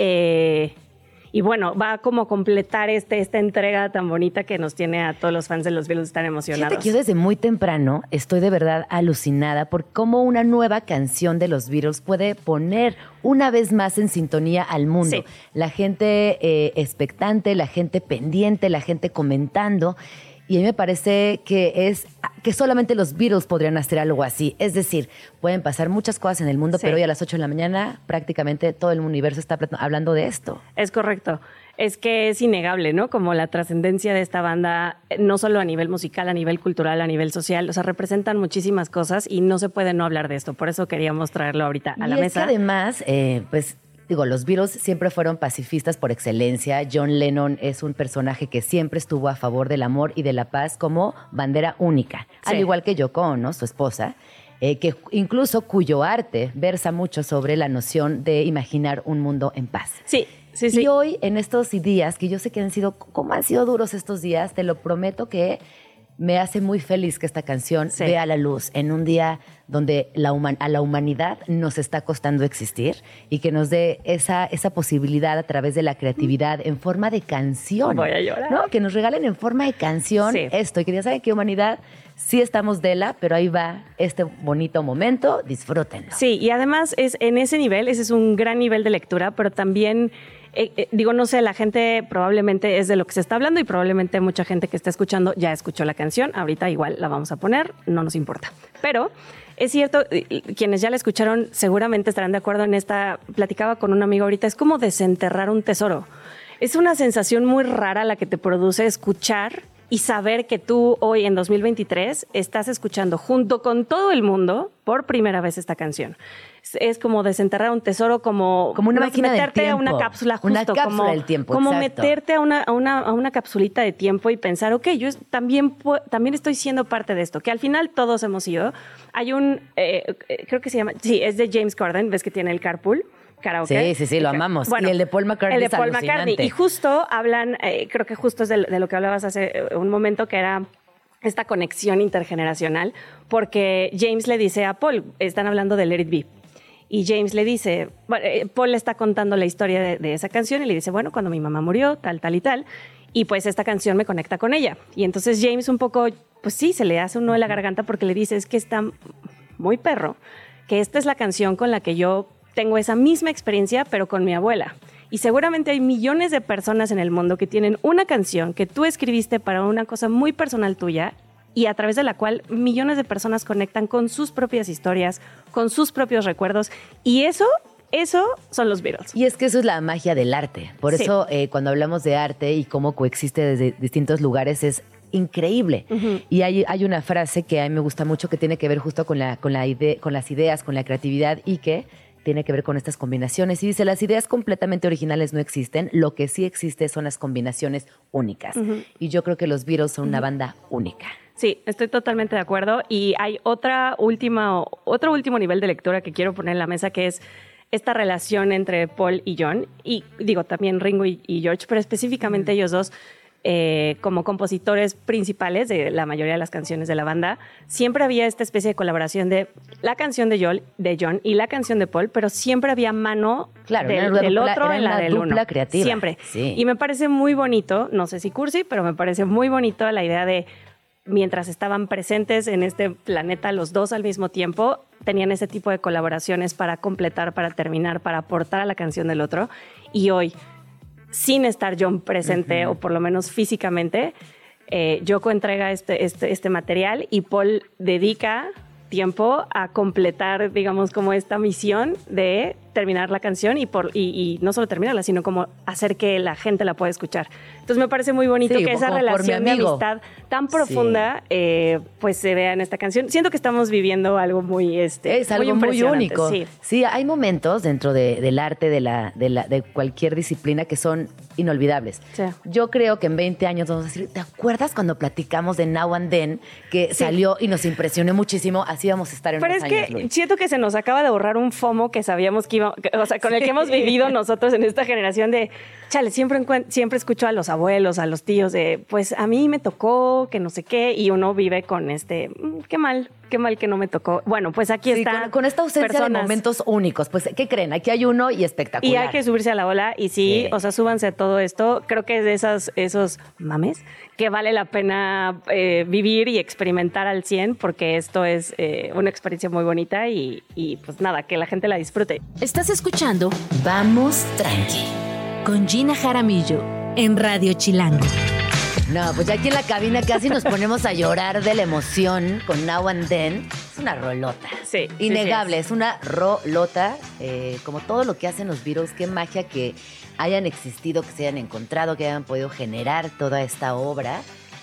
y bueno, va como a completar este, esta entrega tan bonita que nos tiene a todos los fans de los Beatles tan emocionados. Fíjate que yo desde muy temprano estoy de verdad alucinada por cómo una nueva canción de los Beatles puede poner una vez más en sintonía al mundo. La gente eh, expectante, la gente pendiente, la gente comentando. Y a mí me parece que es que solamente los Beatles podrían hacer algo así. Es decir, pueden pasar muchas cosas en el mundo, pero hoy a las 8 de la mañana prácticamente todo el universo está hablando de esto. Es correcto. Es que es innegable, ¿no? Como la trascendencia de esta banda, no solo a nivel musical, a nivel cultural, a nivel social, o sea, representan muchísimas cosas y no se puede no hablar de esto. Por eso queríamos traerlo ahorita a la es mesa. Que además, eh, pues digo, los Beatles siempre fueron pacifistas por excelencia. John Lennon es un personaje que siempre estuvo a favor del amor y de la paz como bandera única, al igual que Yoko Ono, su esposa. Eh, que incluso cuyo arte versa mucho sobre la noción de imaginar un mundo en paz. Sí, sí, sí. Y hoy, en estos días, que yo sé que han sido, como han sido duros estos días, te lo prometo que me hace muy feliz que esta canción vea la luz en un día donde la a la humanidad nos está costando existir y que nos dé esa, esa posibilidad a través de la creatividad en forma de canción. Voy a llorar. ¿no? Que nos regalen en forma de canción esto y que ya saben que humanidad sí estamos de la, pero ahí va este bonito momento, disfrútenlo. Sí, y además es en ese nivel, ese es un gran nivel de lectura, pero también eh, eh, digo, no sé, la gente probablemente es de lo que se está hablando y probablemente mucha gente que está escuchando ya escuchó la canción. Ahorita igual la vamos a poner, no nos importa. Pero es cierto, quienes ya la escucharon seguramente estarán de acuerdo en esta. Platicaba con un amigo ahorita, es como desenterrar un tesoro. Es una sensación muy rara la que te produce escuchar y saber que tú hoy en 2023 estás escuchando junto con todo el mundo por primera vez esta canción. Es, como desenterrar un tesoro, como, Como una máquina del meterte a una tiempo. cápsula justo, Una cápsula como, del tiempo, como exacto. meterte a una, a, una, a una capsulita de tiempo y pensar, ok, yo también, también estoy siendo parte de esto, que al final todos hemos sido. Hay un, eh, eh, creo que se llama, sí, es de James Corden, ves que tiene el carpool. Karaoke. Sí, sí, sí, lo amamos. Y el de Paul McCartney El de Paul. McCartney. Y justo hablan, eh, creo que justo es de, de lo que hablabas hace un momento, que era esta conexión intergeneracional, porque James le dice a Paul, están hablando de Let It Be. Y James le dice, eh, Paul le está contando la historia de, de esa canción y le dice, bueno, cuando mi mamá murió, tal, tal y tal, y pues esta canción me conecta con ella. Y entonces James un poco, pues sí, se le hace un nudo en la garganta porque le dice, es que está muy perro, que esta es la canción con la que yo tengo esa misma experiencia, pero con mi abuela. Y seguramente hay millones de personas en el mundo que tienen una canción que tú escribiste para una cosa muy personal tuya y a través de la cual millones de personas conectan con sus propias historias, con sus propios recuerdos. Y eso, eso son los Beatles. Y es que eso es la magia del arte. Por Sí. eso eh, cuando hablamos de arte y cómo coexiste desde distintos lugares es increíble. Y hay, hay una frase que a mí me gusta mucho que tiene que ver justo con, la, con, la ide- con las ideas, con la creatividad y que tiene que ver con estas combinaciones. Y dice, las ideas completamente originales no existen, lo que sí existe son las combinaciones únicas. Y yo creo que los Beatles son una banda única. Sí, estoy totalmente de acuerdo. Y hay otra última, otro último nivel de lectura que quiero poner en la mesa, que es esta relación entre Paul y John, y digo también Ringo y, y George, pero específicamente ellos dos, eh, como compositores principales de la mayoría de las canciones de la banda, siempre había esta especie de colaboración de la canción de John, de John y la canción de Paul, pero siempre había mano Claro, del, dupla- otro en la del uno. creativa. Siempre. Sí. Y me parece muy bonito, no sé si cursi, pero me parece muy bonito la idea de mientras estaban presentes en este planeta los dos al mismo tiempo, tenían ese tipo de colaboraciones para completar, para terminar, para aportar a la canción del otro. Y hoy, sin estar John presente, o por lo menos físicamente, eh, Yoko entrega este, este, este material y Paul dedica tiempo a completar, digamos, como esta misión de terminar la canción y, por, y, y no solo terminarla, sino como hacer que la gente la pueda escuchar. Entonces me parece muy bonito Sí, que esa relación de amistad tan profunda eh, pues se vea en esta canción. Siento que estamos viviendo algo muy, este, Es algo muy, único. Sí. Sí. hay momentos dentro de- del arte, de, la, de, la- de cualquier disciplina que son inolvidables. Sí. Yo creo que en 20 años vamos a decir, ¿te acuerdas cuando platicamos de Now and Then que salió y nos impresionó muchísimo? Así vamos a estar en Pero unos es que años, Luis. siento que se nos acaba de borrar un FOMO que sabíamos que iba, o sea, con el que hemos vivido nosotros en esta generación de, chale, siempre, siempre escucho a los abuelos, a los tíos de, pues a mí me tocó, que no sé qué, y uno vive con este, "Mm, qué mal, qué mal que no me tocó. Bueno, pues aquí Sí, está. con, con esta ausencia de personas. momentos únicos. Pues, ¿qué creen? Aquí hay uno y espectacular. Y hay que subirse a la ola y sí, Sí. o sea, súbanse a todo esto. Creo que es de esas, esos mames que vale la pena eh, vivir y experimentar al 100 porque esto es eh, una experiencia muy bonita y, y, pues nada, que la gente la disfrute. Estás escuchando Vamos Tranqui con Gina Jaramillo en Radio Chilango. No, pues ya aquí en la cabina casi nos ponemos a llorar de la emoción con Now and Then. Es una rolota. Sí, Innegable, sí es una rolota. eh, como todo lo que hacen los Beatles, qué magia que hayan existido, que se hayan encontrado, que hayan podido generar toda esta obra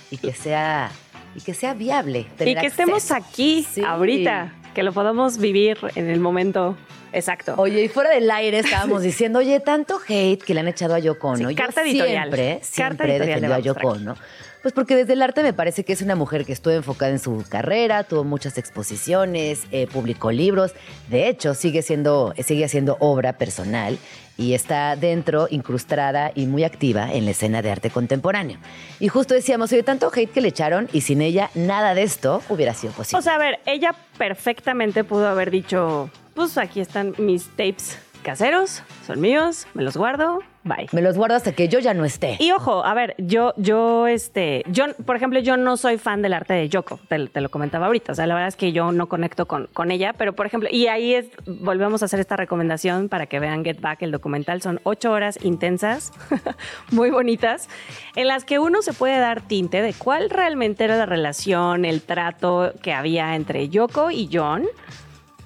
y que sea, y que sea viable. Y que estemos aquí Sí. ahorita, que lo podamos vivir en el momento exacto. Oye, y fuera del aire estábamos diciendo, oye, tanto hate que le han echado a Yoko Ono. Sí, Yo carta editorial. Siempre, Carta siempre he editorial a Yoko Ono. Pues porque desde el arte me parece que es una mujer que estuvo enfocada en su carrera, tuvo muchas exposiciones, eh, publicó libros. De hecho, sigue siendo, sigue haciendo obra personal y está dentro, incrustada y muy activa en la escena de arte contemporáneo. Y justo decíamos, oye, tanto hate que le echaron y sin ella nada de esto hubiera sido posible. O sea, a ver, ella perfectamente pudo haber dicho, pues aquí están mis tapes caseros, son míos, me los guardo, bye. me los guardo hasta que yo ya no esté. Y ojo, a ver, yo, yo, este, yo, por ejemplo, yo no soy fan del arte de Yoko, te, te lo comentaba ahorita, o sea, la verdad es que yo no conecto con, con ella, pero por ejemplo, y ahí es, volvemos a hacer esta recomendación para que vean Get Back, el documental, son ocho horas intensas, muy bonitas, en las que uno se puede dar tinte de cuál realmente era la relación, el trato que había entre Yoko y John,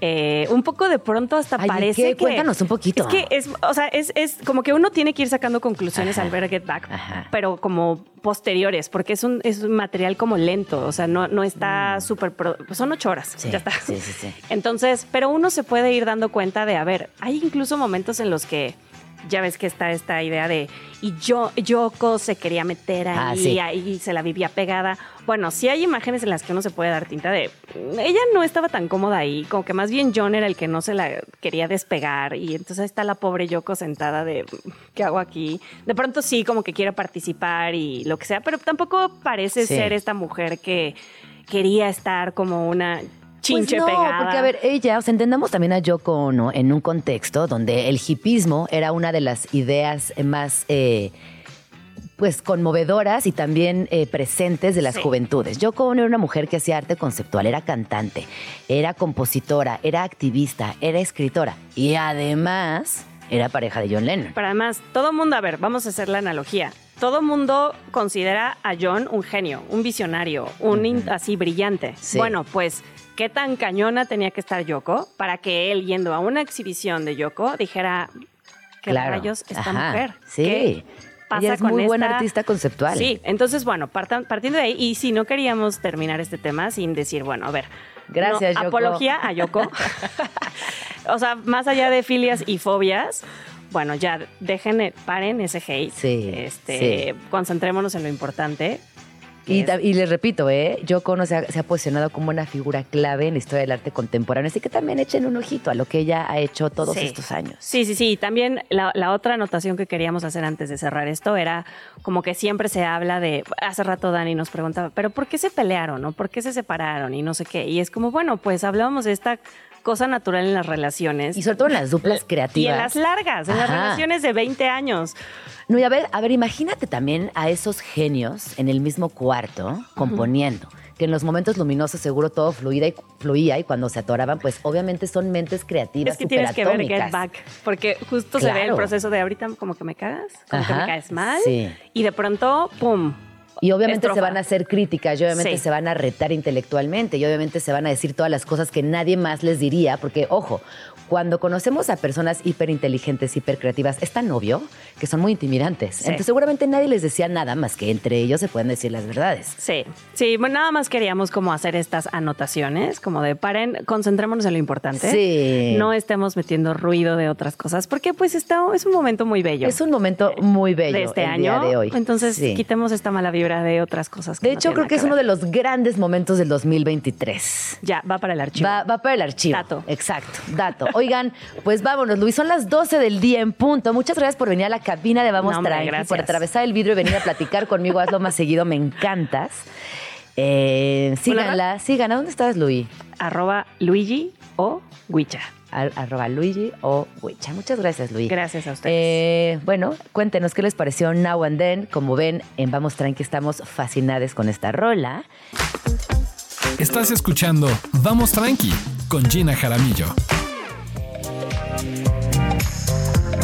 eh, un poco de pronto hasta Ay, ¿y parece qué? que... Cuéntanos un poquito. Es que es, o sea, es, es como que uno tiene que ir sacando conclusiones Ajá. al ver Get Back, Ajá. pero como posteriores, porque es un, es un material como lento, o sea, no, no está súper... pro- Son ocho horas, Mm. Sí, ya está. sí, sí, sí. Entonces, pero uno se puede ir dando cuenta de, a ver, hay incluso momentos en los que ya ves que está esta idea de y yo Yoko se quería meter ahí, Ah, sí. ahí se la vivía pegada. Bueno, sí hay imágenes en las que uno se puede dar tinta de "Mm, ella no estaba tan cómoda ahí, como que más bien John era el que no se la quería despegar y entonces ahí está la pobre Yoko sentada de ¿qué hago aquí? De pronto sí como que quiere participar y lo que sea, pero tampoco parece Sí. ser esta mujer que quería estar como una chinche pues no, pegada. porque a ver, ella, o sea, entendamos también a Yoko Ono en un contexto donde el hipismo era una de las ideas más, eh, pues, conmovedoras y también eh, presentes de las Sí. juventudes. Yoko Ono era una mujer que hacía arte conceptual, era cantante, era compositora, era activista, era escritora y además era pareja de John Lennon. Pero además, todo mundo, a ver, vamos a hacer la analogía. Todo mundo considera a John un genio, un visionario, un así brillante. Sí. Bueno, pues, ¿qué tan cañona tenía que estar Yoko para que él, yendo a una exhibición de Yoko, dijera, ¿qué Claro. rayos esta Ajá, mujer? Sí. ¿Qué pasa Ella es con muy buena esta- artista conceptual. Sí, entonces, bueno, partan- partiendo de ahí, y si no queríamos terminar este tema sin decir, bueno, a ver. Gracias, no, Yoko. Apología a Yoko. o sea, más allá de filias y fobias, bueno, ya dejen, paren ese hate. Sí, Este, sí. Concentrémonos en lo importante. Y, les repito, ¿eh? Yoko Ono se ha, se ha posicionado como una figura clave en la historia del arte contemporáneo. Así que también echen un ojito a lo que ella ha hecho todos Sí. estos años. Sí, sí, sí. También la, la otra anotación que queríamos hacer antes de cerrar esto era como que siempre se habla de, hace rato Dani nos preguntaba, pero ¿por qué se pelearon? ¿O por qué se separaron? Y no sé qué. Y es como, bueno, pues hablábamos de esta cosa natural en las relaciones. Y sobre todo en las duplas Y creativas. en las largas, en las relaciones de 20 años. No, y a ver, a ver, imagínate también a esos genios en el mismo cuarto componiendo. Que en los momentos luminosos seguro todo fluía y, fluía y cuando se atoraban, pues obviamente son mentes creativas Es que tienes que ver Get. Back, porque justo se ve el proceso de ahorita como que me cagas, como que me caes mal, sí. y de pronto, ¡pum! Y obviamente Estrofa. se van a hacer críticas, y obviamente Sí. se van a retar intelectualmente, y obviamente se van a decir todas las cosas que nadie más les diría, porque, ojo, cuando conocemos a personas hiperinteligentes, hipercreativas, es tan obvio que son muy intimidantes. Sí. Entonces seguramente nadie les decía nada más que entre ellos se pueden decir las verdades. Sí, sí, bueno, nada más queríamos como hacer estas anotaciones, como de paren, concentrémonos en lo importante. Sí. No estemos metiendo ruido de otras cosas, porque pues está, es un momento muy bello. Es un momento muy bello de este el año. día de hoy. Entonces, Sí. quitemos esta mala vibra de otras cosas. De hecho, creo que es uno de los grandes momentos del 2023. Ya, va para el archivo. Va, va para el archivo. Dato. Exacto, dato. Oigan, pues vámonos, Luis. Son las 12 del día en punto. Muchas gracias por venir a la cabina de Vamos No, Tranqui, por atravesar el vidrio y venir a platicar conmigo. Hazlo más seguido, me encantas. Eh, síganla, síganla. ¿Dónde estás, Luis? Arroba Luigi o Huicha. Ar- arroba Luigi o Wicha. Muchas gracias, Luis. Gracias a ustedes. Eh, bueno, cuéntenos qué les pareció Now and Then. Como ven, en Vamos Tranqui estamos fascinados con esta rola. Estás escuchando Vamos Tranqui con Gina Jaramillo.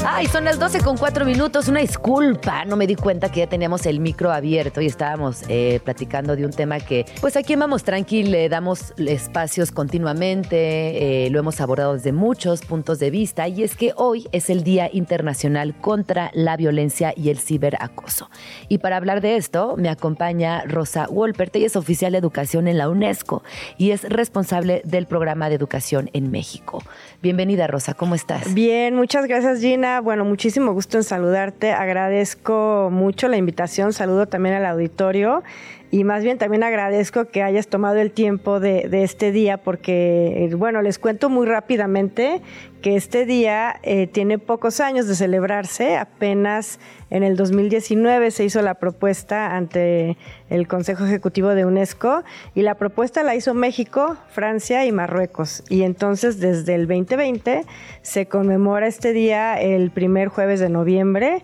Ay, son las 12 con 4 minutos. Una disculpa, no me di cuenta que ya teníamos el micro abierto y estábamos eh, platicando de un tema que, pues aquí en Vamos Tranqui le damos espacios continuamente, eh, lo hemos abordado desde muchos puntos de vista y es que hoy es el Día Internacional contra la Violencia y el Ciberacoso. Y para hablar de esto, me acompaña Rosa Wolpert, ella es oficial de educación en la UNESCO y es responsable del programa de educación en México. Bienvenida, Rosa, ¿cómo estás? Bien, muchas gracias Gina. Bueno, muchísimo gusto en saludarte. Agradezco mucho la invitación. Saludo también al auditorio. Y más bien también agradezco que hayas tomado el tiempo de, este día porque, eh, bueno, les cuento muy rápidamente que este día eh, tiene pocos años de celebrarse. Apenas en el 2019 se hizo la propuesta ante el Consejo Ejecutivo de UNESCO y la propuesta la hizo México, Francia y Marruecos. Y entonces desde el 2020 se conmemora este día el primer jueves de noviembre.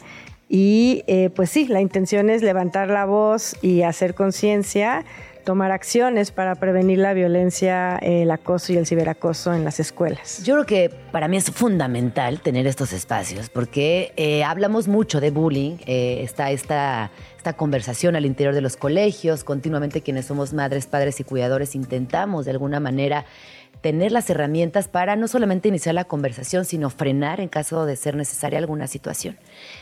Y eh, pues sí, la intención es levantar la voz y hacer conciencia, tomar acciones para prevenir la violencia, el acoso y el ciberacoso en las escuelas. Yo creo que para mí es fundamental tener estos espacios porque eh, hablamos mucho de bullying, eh, está esta, esta conversación al interior de los colegios, continuamente quienes somos madres, padres y cuidadores intentamos de alguna manera tener las herramientas para no solamente iniciar la conversación, sino frenar en caso de ser necesaria alguna situación.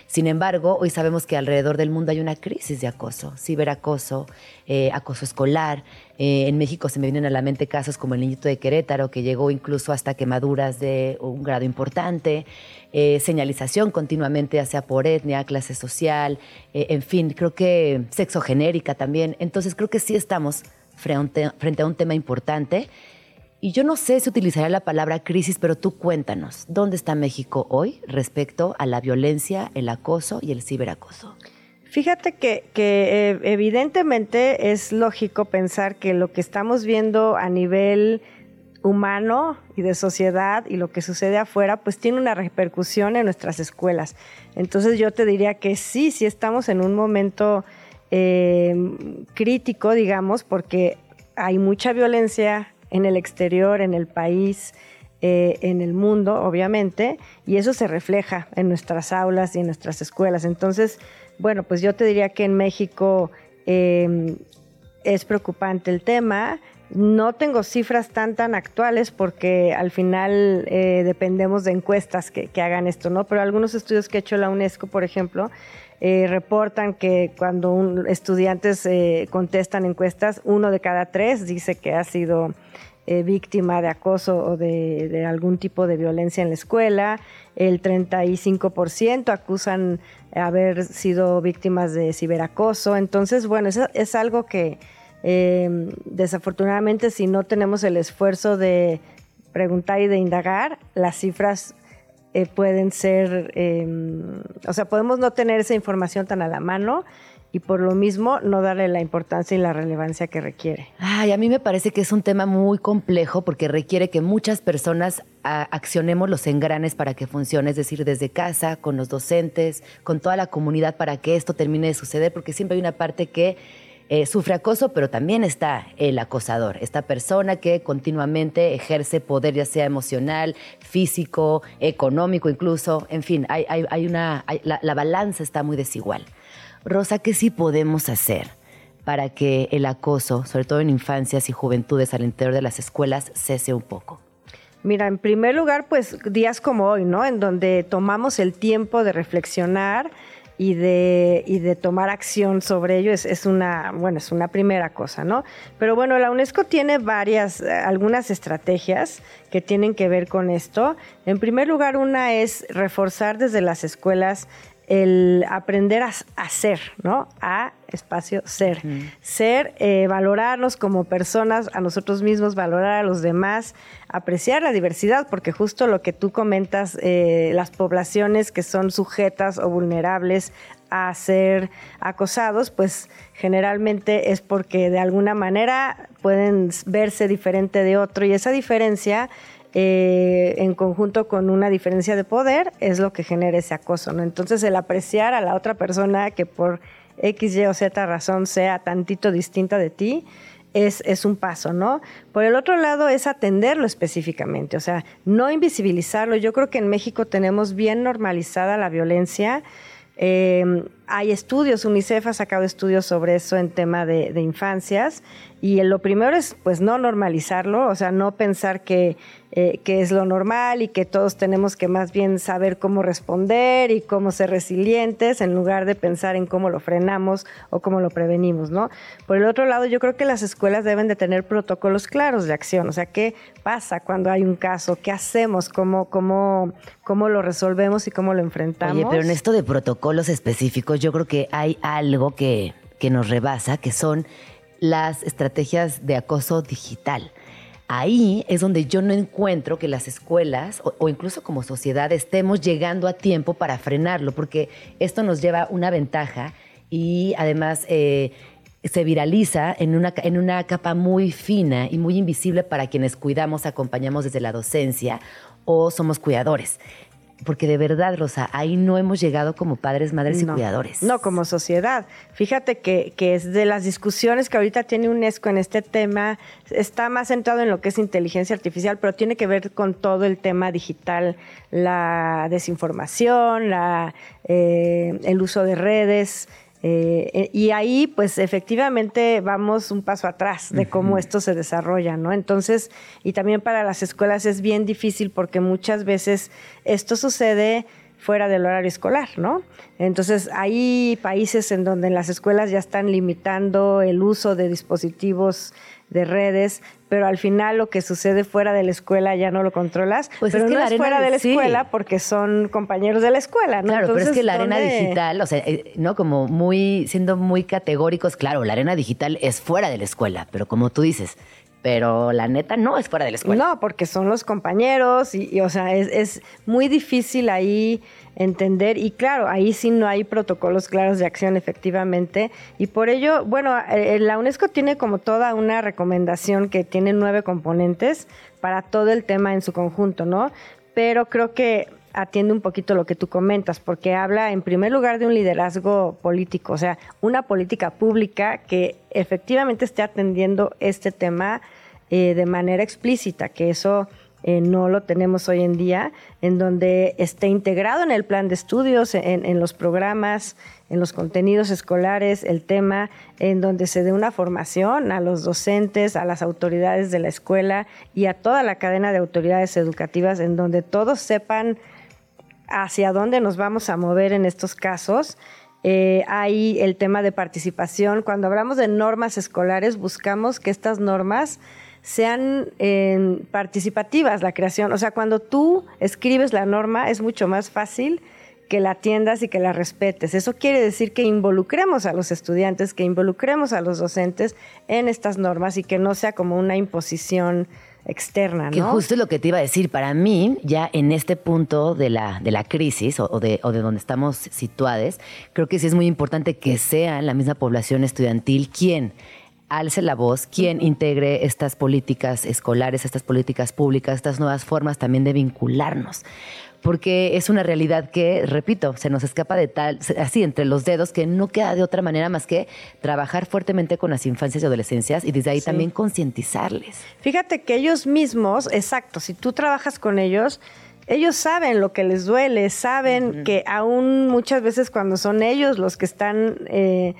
Sin embargo, hoy sabemos que alrededor del mundo hay una crisis de acoso, ciberacoso, eh, acoso escolar. Eh, en México se me vienen a la mente casos como el niñito de Querétaro, que llegó incluso hasta quemaduras de un grado importante, eh, señalización continuamente, ya sea por etnia, clase social, en fin, creo que sexogenérica también. Entonces creo que sí estamos frente a un tema importante y yo no sé si utilizaría la palabra crisis, pero tú cuéntanos, ¿dónde está México hoy respecto a la violencia, el acoso y el ciberacoso? Fíjate que, eh, evidentemente es lógico pensar que lo que estamos viendo a nivel humano y de sociedad y lo que sucede afuera, pues tiene una repercusión en nuestras escuelas. Entonces yo te diría que sí, sí estamos en un momento eh, crítico, digamos, porque hay mucha violencia en el exterior, en el país, eh, en el mundo, obviamente, y eso se refleja en nuestras aulas y en nuestras escuelas. Entonces, bueno, pues yo te diría que en México em, es preocupante el tema. No tengo cifras tan tan actuales porque al final eh, dependemos de encuestas que, que, hagan esto, ¿no? Pero algunos estudios que ha hecho la UNESCO, por ejemplo, eh, reportan que cuando un, estudiantes eh, contestan encuestas, uno de cada tres dice que ha sido eh, víctima de acoso o de, algún tipo de violencia en la escuela. El 35% acusan haber sido víctimas de ciberacoso. Entonces, bueno, es, es algo que desafortunadamente si no tenemos el esfuerzo de preguntar y de indagar, las cifras eh, pueden ser, em, o sea, podemos no tener esa información tan a la mano y por lo mismo no darle la importancia y la relevancia que requiere. Ay, a mí me parece que es un tema muy complejo porque requiere que muchas personas accionemos los engranes para que funcione, es decir, desde casa, con los docentes, con toda la comunidad para que esto termine de suceder, porque siempre hay una parte que eh, sufre acoso, pero también está el acosador, esta persona que continuamente ejerce poder, ya sea emocional, físico, económico incluso, en fin, hay, una, la, la balanza está muy desigual. Rosa, ¿qué sí podemos hacer para que el acoso, sobre todo en infancias y juventudes al interior de las escuelas, cese un poco? Mira, en primer lugar, pues días como hoy, ¿no? En donde tomamos el tiempo de reflexionar, y de, y de tomar acción sobre ello es, es, una, bueno, es una primera cosa, ¿no? Pero bueno, la UNESCO tiene varias, eh, algunas estrategias que tienen que ver con esto. En primer lugar, una es reforzar desde las escuelas el aprender a, ser, ¿no? A espacio ser. Ser, eh, valorarnos como personas, a nosotros mismos, valorar a los demás, apreciar la diversidad, porque justo lo que tú comentas, eh, las poblaciones que son sujetas o vulnerables a ser acosados, pues generalmente es porque de alguna manera pueden verse diferente de otro y esa diferencia eh, en conjunto con una diferencia de poder es lo que genera ese acoso, ¿no? Entonces el apreciar a la otra persona que por X, Y o Z razón sea tantito distinta de ti, es, es, un paso, ¿no? Por el otro lado es atenderlo específicamente, o sea, no invisibilizarlo. Yo creo que en México tenemos bien normalizada la violencia. Eh, hay estudios, UNICEF ha sacado estudios sobre eso en tema de, de infancias y lo primero es pues no normalizarlo, o sea, no pensar que eh, que es lo normal y que todos tenemos que más bien saber cómo responder y cómo ser resilientes en lugar de pensar en cómo lo frenamos o cómo lo prevenimos, ¿no? Por el otro lado, yo creo que las escuelas deben de tener protocolos claros de acción, o sea, qué pasa cuando hay un caso, qué hacemos, cómo, cómo, cómo lo resolvemos y cómo lo enfrentamos. Oye, pero en esto de protocolos específicos, yo creo que hay algo que, que nos rebasa, que son las estrategias de acoso digital. Ahí es donde yo no encuentro que las escuelas o, incluso como sociedad estemos llegando a tiempo para frenarlo, porque esto nos lleva una ventaja y además eh, se viraliza en una, en una capa muy fina y muy invisible para quienes cuidamos, acompañamos desde la docencia o somos cuidadores porque de verdad, Rosa, ahí no hemos llegado como padres, madres y cuidadores. No, como sociedad. Fíjate que, que, es de las discusiones que ahorita tiene UNESCO en este tema, está más centrado en lo que es inteligencia artificial, pero tiene que ver con todo el tema digital, la desinformación, la, eh, el uso de redes. Eh, y ahí, pues efectivamente vamos un paso atrás de cómo esto se desarrolla, ¿no? Entonces, y también para las escuelas es bien difícil porque muchas veces esto sucede fuera del horario escolar, ¿no? Entonces, hay países en donde las escuelas ya están limitando el uso de dispositivos de redes, pero al final lo que sucede fuera de la escuela ya no lo controlas. Pues pero es que no es fuera de la escuela porque son compañeros de la escuela, ¿no? Claro, pero es que la arena digital, o sea, eh, no como muy siendo muy categóricos, claro, la arena digital es fuera de la escuela, pero como tú dices, pero la neta no es fuera de la escuela. No, porque son los compañeros y, o sea, es, muy difícil ahí entender y claro, ahí sí no hay protocolos claros de acción efectivamente y por ello, bueno, eh, la UNESCO tiene como toda una recomendación que tiene nueve componentes para todo el tema en su conjunto, ¿no? Pero creo que atiende un poquito lo que tú comentas, porque habla en primer lugar de un liderazgo político, o sea, una política pública que efectivamente esté atendiendo este tema eh, de manera explícita, que eso eh, no lo tenemos hoy en día, en donde esté integrado en el plan de estudios, en, los programas, en los contenidos escolares, el tema, en donde se dé una formación a los docentes, a las autoridades de la escuela y a toda la cadena de autoridades educativas, en donde todos sepan hacia dónde nos vamos a mover en estos casos. Eh, hay el tema de participación. Cuando hablamos de normas escolares, buscamos que estas normas sean eh, participativas, la creación. O sea, cuando tú escribes la norma es mucho más fácil que la atiendas y que la respetes. Eso quiere decir que involucremos a los estudiantes, que involucremos a los docentes en estas normas y que no sea como una imposición externa, ¿no? Que justo lo que te iba a decir, para mí, ya en este punto de la, de la crisis o, de, o de donde estamos situados, creo que sí es muy importante que sea la misma población estudiantil quien alce la voz, quien integre estas políticas escolares, estas políticas públicas, estas nuevas formas también de vincularnos porque es una realidad que, repito, se nos escapa de tal, así entre los dedos, que no queda de otra manera más que trabajar fuertemente con las infancias y adolescencias y desde ahí también concientizarles. Fíjate que ellos mismos, exacto, si tú trabajas con ellos, ellos saben lo que les duele, saben que aún muchas veces cuando son ellos los que están eh,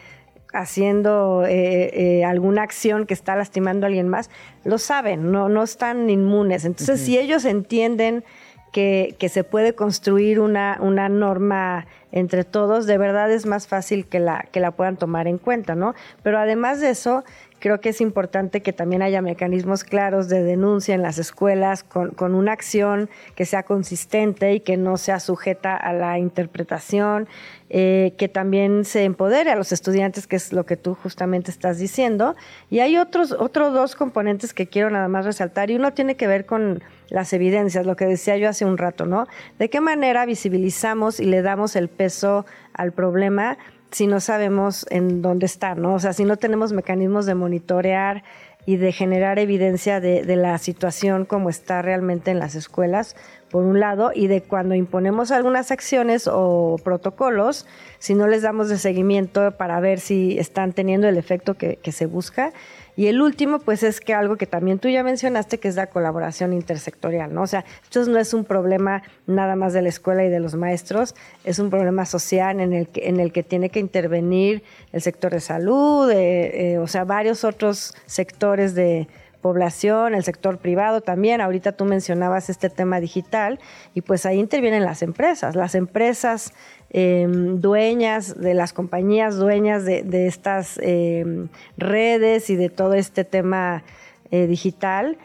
haciendo eh, eh, alguna acción que está lastimando a alguien más, lo saben, no, no están inmunes. Entonces, si ellos entienden que, se puede construir una, una, norma entre todos, de verdad es más fácil que la, que la puedan tomar en cuenta, ¿no? Pero además de eso, creo que es importante que también haya mecanismos claros de denuncia en las escuelas con, con, una acción que sea consistente y que no sea sujeta a la interpretación, eh, que también se empodere a los estudiantes, que es lo que tú justamente estás diciendo. Y hay otros, otros dos componentes que quiero nada más resaltar y uno tiene que ver con las evidencias, lo que decía yo hace un rato, ¿no? De qué manera visibilizamos y le damos el peso al problema si no sabemos en dónde está, ¿no? O sea, si no tenemos mecanismos de monitorear y de generar evidencia de, de, la situación como está realmente en las escuelas, por un lado, y de cuando imponemos algunas acciones o protocolos, si no les damos de seguimiento para ver si están teniendo el efecto que, que se busca. Y el último, pues es que algo que también tú ya mencionaste, que es la colaboración intersectorial, ¿no? O sea, esto no es un problema nada más de la escuela y de los maestros, es un problema social en el que, en el que tiene que intervenir el sector de salud, eh, eh, o sea, varios otros sectores de población, el sector privado también. Ahorita tú mencionabas este tema digital y pues ahí intervienen las empresas. Las empresas Em, dueñas de las compañías, dueñas de, estas em, redes y de todo este tema eh, digital,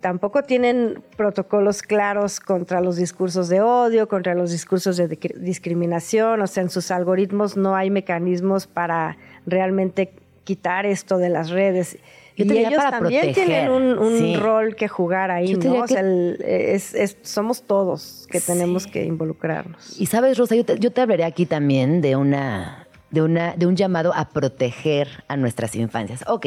tampoco tienen protocolos claros contra los discursos de odio, contra los discursos de discriminación, o sea, en sus algoritmos no hay mecanismos para realmente quitar esto de las redes y ellos también tienen un, rol que jugar ahí, ¿no? O sea, es, somos todos que tenemos que involucrarnos. Y sabes, Rosa, yo te, yo te hablaré aquí también de una de, una, de un llamado a proteger a nuestras infancias. Ok,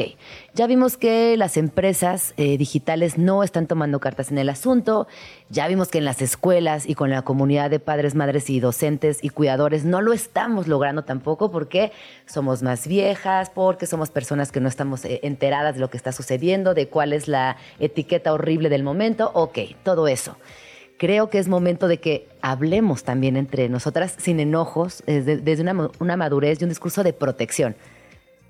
ya vimos que las empresas eh, digitales no están tomando cartas en el asunto, ya vimos que en las escuelas y con la comunidad de padres, madres y docentes y cuidadores no lo estamos logrando tampoco porque somos más viejas, porque somos personas que no estamos eh, enteradas de lo que está sucediendo, de cuál es la etiqueta horrible del momento. Ok, todo eso. Creo que es momento de que hablemos también entre nosotras sin enojos, desde, desde una, una madurez y un discurso de protección.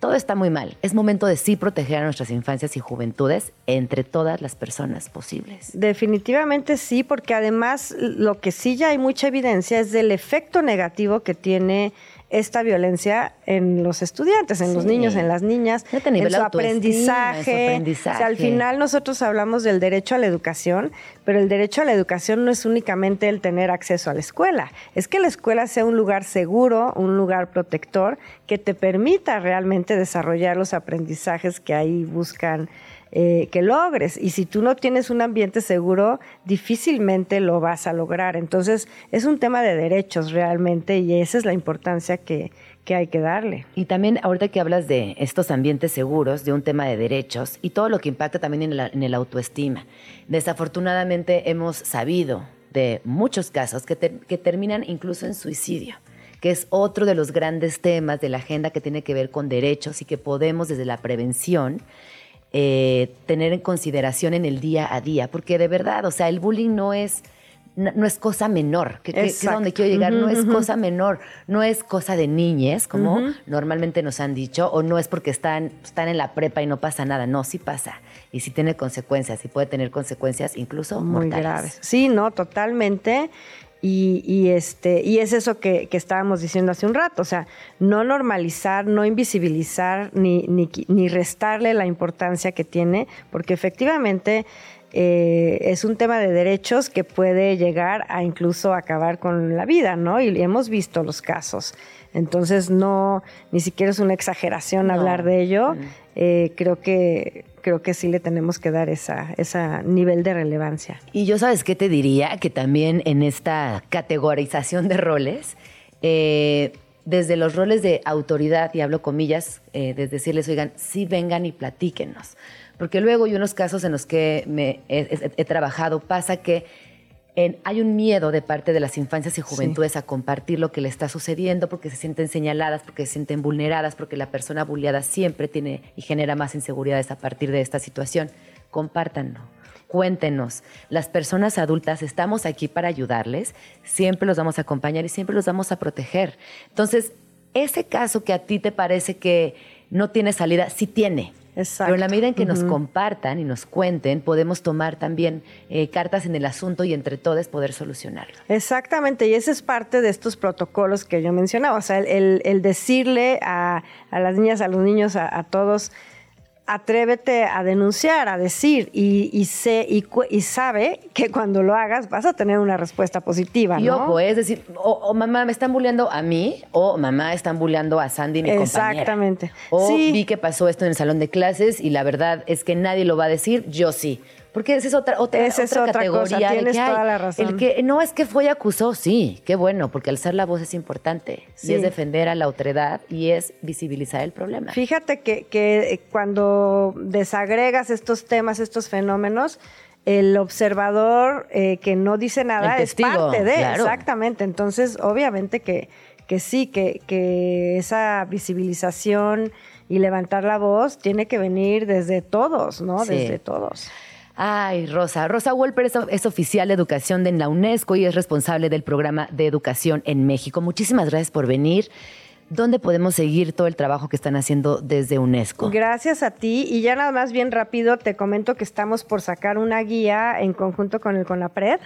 Todo está muy mal. Es momento de sí proteger a nuestras infancias y juventudes entre todas las personas posibles. Definitivamente sí, porque además lo que sí ya hay mucha evidencia es del efecto negativo que tiene esta violencia en los estudiantes, en los niños, en las niñas, en su aprendizaje. en su aprendizaje. O sea, al final nosotros hablamos del derecho a la educación, pero el derecho a la educación no es únicamente el tener acceso a la escuela, es que la escuela sea un lugar seguro, un lugar protector que te permita realmente desarrollar los aprendizajes que ahí buscan eh, que logres. Y si tú no tienes un ambiente seguro, difícilmente lo vas a lograr. Entonces, es un tema de derechos realmente y esa es la importancia que, que hay que darle. Y también ahorita que hablas de estos ambientes seguros, de un tema de derechos y todo lo que impacta también en, la, el autoestima. Desafortunadamente hemos sabido de muchos casos que, que terminan incluso en suicidio que es otro de los grandes temas de la agenda que tiene que ver con derechos y que podemos desde la prevención eh, tener en consideración en el día a día, porque de verdad, o sea, el bullying no es, no, no es cosa menor, que, que- que es a donde quiero llegar, no es cosa menor, no es cosa de niñez, como normalmente nos han dicho, o no es porque están, están en la prepa y no pasa nada, no, sí pasa, y sí tiene consecuencias, y puede tener consecuencias incluso muy mortales. graves. Sí, no, totalmente. Y, y este, y es eso que, que estábamos diciendo hace un rato, o sea, no normalizar, no invisibilizar, ni, ni, ni restarle la importancia que tiene, porque efectivamente eh, es un tema de derechos que puede llegar a incluso acabar con la vida, ¿no? Y hemos visto los casos. Entonces, no, ni siquiera es una exageración No. hablar de ello. Mm. Eh, creo que creo que sí le tenemos que dar esa, ese nivel de relevancia. Y yo sabes qué te diría, que también en esta categorización de roles, eh, desde los roles de autoridad, y hablo comillas, eh, desde decirles, oigan, sí vengan y platíquenos. Porque luego hay unos casos en los que me he trabajado, pasa que en- hay un miedo de parte de las infancias y juventudes a compartir lo que le está sucediendo porque se sienten señaladas, porque se sienten vulneradas, porque la persona bulleada siempre tiene y genera más inseguridades a partir de esta situación. Compártanlo. Cuéntenos, las personas adultas estamos aquí para ayudarles, siempre los vamos a acompañar y siempre los vamos a proteger. Entonces, ese caso que a ti te parece que no tiene salida, sí tiene. Exacto. Pero en la medida en que nos compartan y nos cuenten, podemos tomar también eh, cartas en el asunto y entre todos poder solucionarlo. Exactamente, y ese es parte de estos protocolos que yo mencionaba, o sea, el, el- el decirle a, a las niñas, a los niños, a, a todos, atrévete a denunciar, a decir, y, y, sé, y, sabe que cuando lo hagas vas a tener una respuesta positiva, ¿no? ojo, es decir, o, o mamá me están bulleando a mí, o mamá están bulleando a Sandy, mi compañera. Exactamente. O Sí. vi que pasó esto en el salón de clases y la verdad es que nadie lo va a decir, yo sí. Porque esa es otra, otra, Esa es otra otra categoría. cosa, de tienes que, toda la razón. El que no es que fue y acusó, sí, qué bueno, porque alzar la voz es importante. Sí. Y es defender a la otredad y es visibilizar el problema. Fíjate que, que, eh, cuando desagregas estos temas, estos fenómenos, el observador eh, que no dice nada es parte de, claro. exactamente. Entonces, obviamente que, que sí, que, que esa visibilización y levantar la voz tiene que venir desde todos, ¿no? Sí. Desde todos. Ay, Rosa. Rosa Wolper es, oficial de educación de la UNESCO y es responsable del programa de educación en México. Muchísimas gracias por venir. ¿Dónde podemos seguir todo el trabajo que están haciendo desde UNESCO? Gracias a ti. Y ya nada más bien rápido te comento que estamos por sacar una guía en conjunto con el CONAPRED,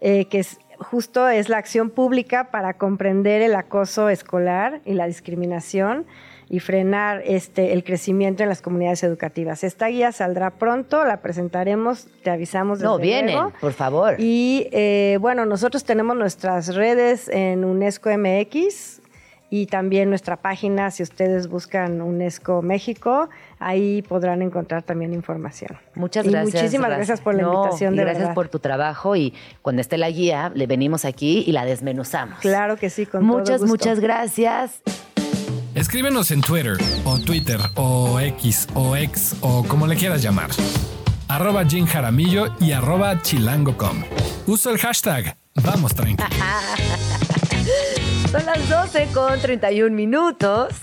eh, que es, justo es la acción pública para comprender el acoso escolar y la discriminación y frenar este, el crecimiento en las comunidades educativas. Esta guía saldrá pronto, la presentaremos, te avisamos desde No, vienen, luego. por favor. Y eh, bueno, nosotros tenemos nuestras redes en UNESCO MX y también nuestra página, si ustedes buscan UNESCO México, ahí podrán encontrar también información. Muchas Y gracias. muchísimas gracias por la No, invitación, y de gracias verdad. por tu trabajo y cuando esté la guía, le venimos aquí y la desmenuzamos. Claro que sí, con todo Muchas, gusto. muchas gracias. Escríbenos en Twitter o Twitter o X o X o como le quieras llamar. Arroba Jim Jaramillo y arroba chilango.com. Usa el hashtag Vamos Tranqui. Son las 12 con 31 minutos.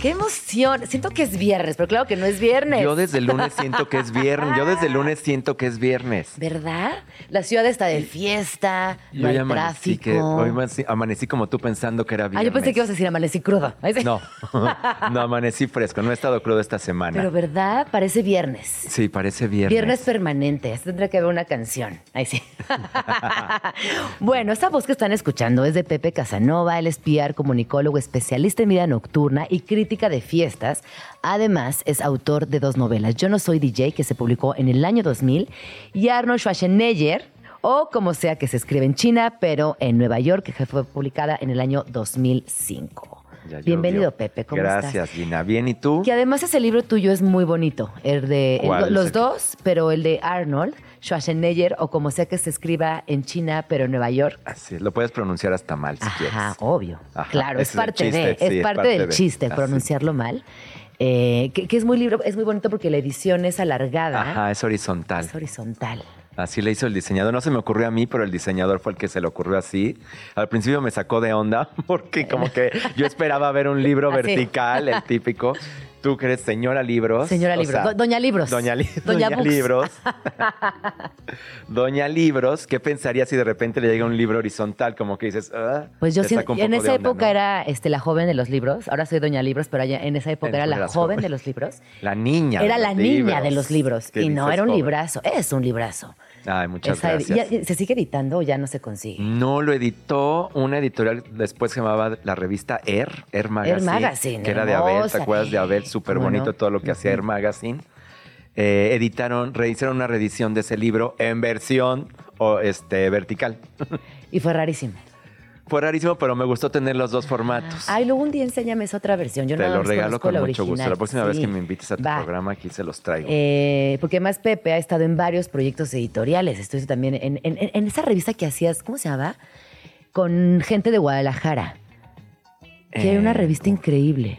¡Qué emoción! Siento que es viernes, pero claro que no es viernes. Yo desde el lunes siento que es viernes. Yo desde el lunes siento que es viernes. ¿Verdad? La ciudad está de fiesta, no Yo hay ya amanecí, tráfico. que, hoy amanecí, amanecí como tú pensando que era viernes. Ah, yo pensé que ibas a decir amanecí crudo. No, no amanecí fresco. No he estado crudo esta semana. Pero ¿verdad? Parece viernes. sí, parece viernes. Viernes permanente. Esto tendría que haber una canción. Ahí sí. bueno, esta voz que están escuchando es de Pepe Casanova. Él es PR, comunicólogo, especialista en vida nocturna y de fiestas. Además, es autor de dos novelas. Yo no soy DJ, que se publicó en el año 2000, y Arnold Schwarzenegger, o como sea que se escribe en China, pero en Nueva York, que fue publicada en el año 2005. Bienvenido. Pepe. ¿Cómo estás? Gracias, Gina. Bien, ¿y tú? Que además ese libro tuyo es muy bonito. El de el- ¿Cuál es los dos, pero el de Arnold Schwarzenegger o como sea que se escriba en China, pero en Nueva York. Así lo puedes pronunciar hasta mal si Ajá, quieres. obvio. Ajá, claro, es parte chiste, de, sí, es es parte, parte del de. chiste Así. pronunciarlo mal. Eh, que, que es muy libro, es muy bonito porque la edición es alargada. Ajá, es horizontal. Es horizontal. Así le hizo el diseñador. No se me ocurrió a mí, pero el diseñador fue el que se le ocurrió así. Al principio me sacó de onda porque como que yo esperaba ver un libro Así. vertical, el típico. Tú que eres señora libros. Señora o Libros. sea, Do- Doña Libros. Doña, Li- Doña. Libros. Doña Libros. ¿Qué pensaría si de repente le llega un libro horizontal? Como que dices, ah, Pues yo siento, en esa onda, época ¿no? era este, la joven de los libros. Ahora soy Doña Libros, pero allá- en esa época era la joven joven. de los libros. La niña. Era de la niña libros. de los libros. ¿Qué Y no era un joven? librazo. Es un librazo. Ay, muchas Esa gracias. ya- ¿Se sigue editando o ya no se consigue? No, lo editó una editorial después que se llamaba la revista Air, Air Magazine. Magazine, Que era de Abel. ¿te acuerdas de Abel? Súper ¿Cómo bonito no? todo lo que hacía Air Magazine. Eh, editaron, rehicieron una reedición de ese libro en versión o, este, vertical. Y fue rarísimo. Fue rarísimo, pero me gustó tener los dos formatos. Ay, luego un día enséñame esa otra versión. Yo Te lo regalo con mucho gusto. La próxima vez que me invites a tu Va. programa, aquí se los traigo. Eh, porque además Pepe ha estado en varios proyectos editoriales. Estoy también en, en- en- en esa revista que hacías, ¿cómo se llama? Con gente de Guadalajara. Que era una Eh, revista increíble.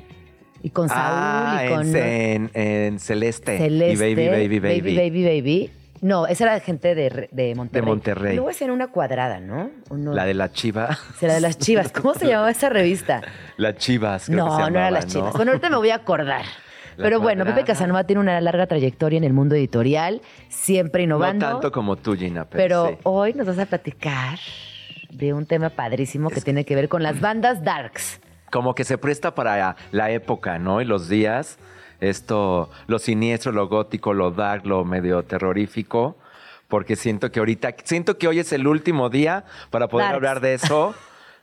Y con Saúl ah, y con en, Celeste. Celeste. Y Baby, Baby, Baby. Baby, Baby, Baby. No, esa era gente de, de Monterrey. Monterrey. Luego hacían una cuadrada, ¿no? ¿O no? La de la chiva. Será de las chivas. ¿Cómo se llamaba esa revista? Las chivas. creo que No, se no era llamaba, las chivas. ¿no? Bueno, ahorita me voy a acordar. La Pero bueno, Pepe. Casanova tiene una larga trayectoria en el mundo editorial, siempre No innovando. tanto como tú, Gina, pero, pero sí. hoy nos vas a platicar de un tema padrísimo que tiene que ver con las bandas darks. Como que se presta para la época, ¿no? Y los días, esto, lo siniestro, lo gótico, lo dark, lo medio terrorífico, porque siento que ahorita, siento que hoy es el último día para poder Darks. hablar de eso,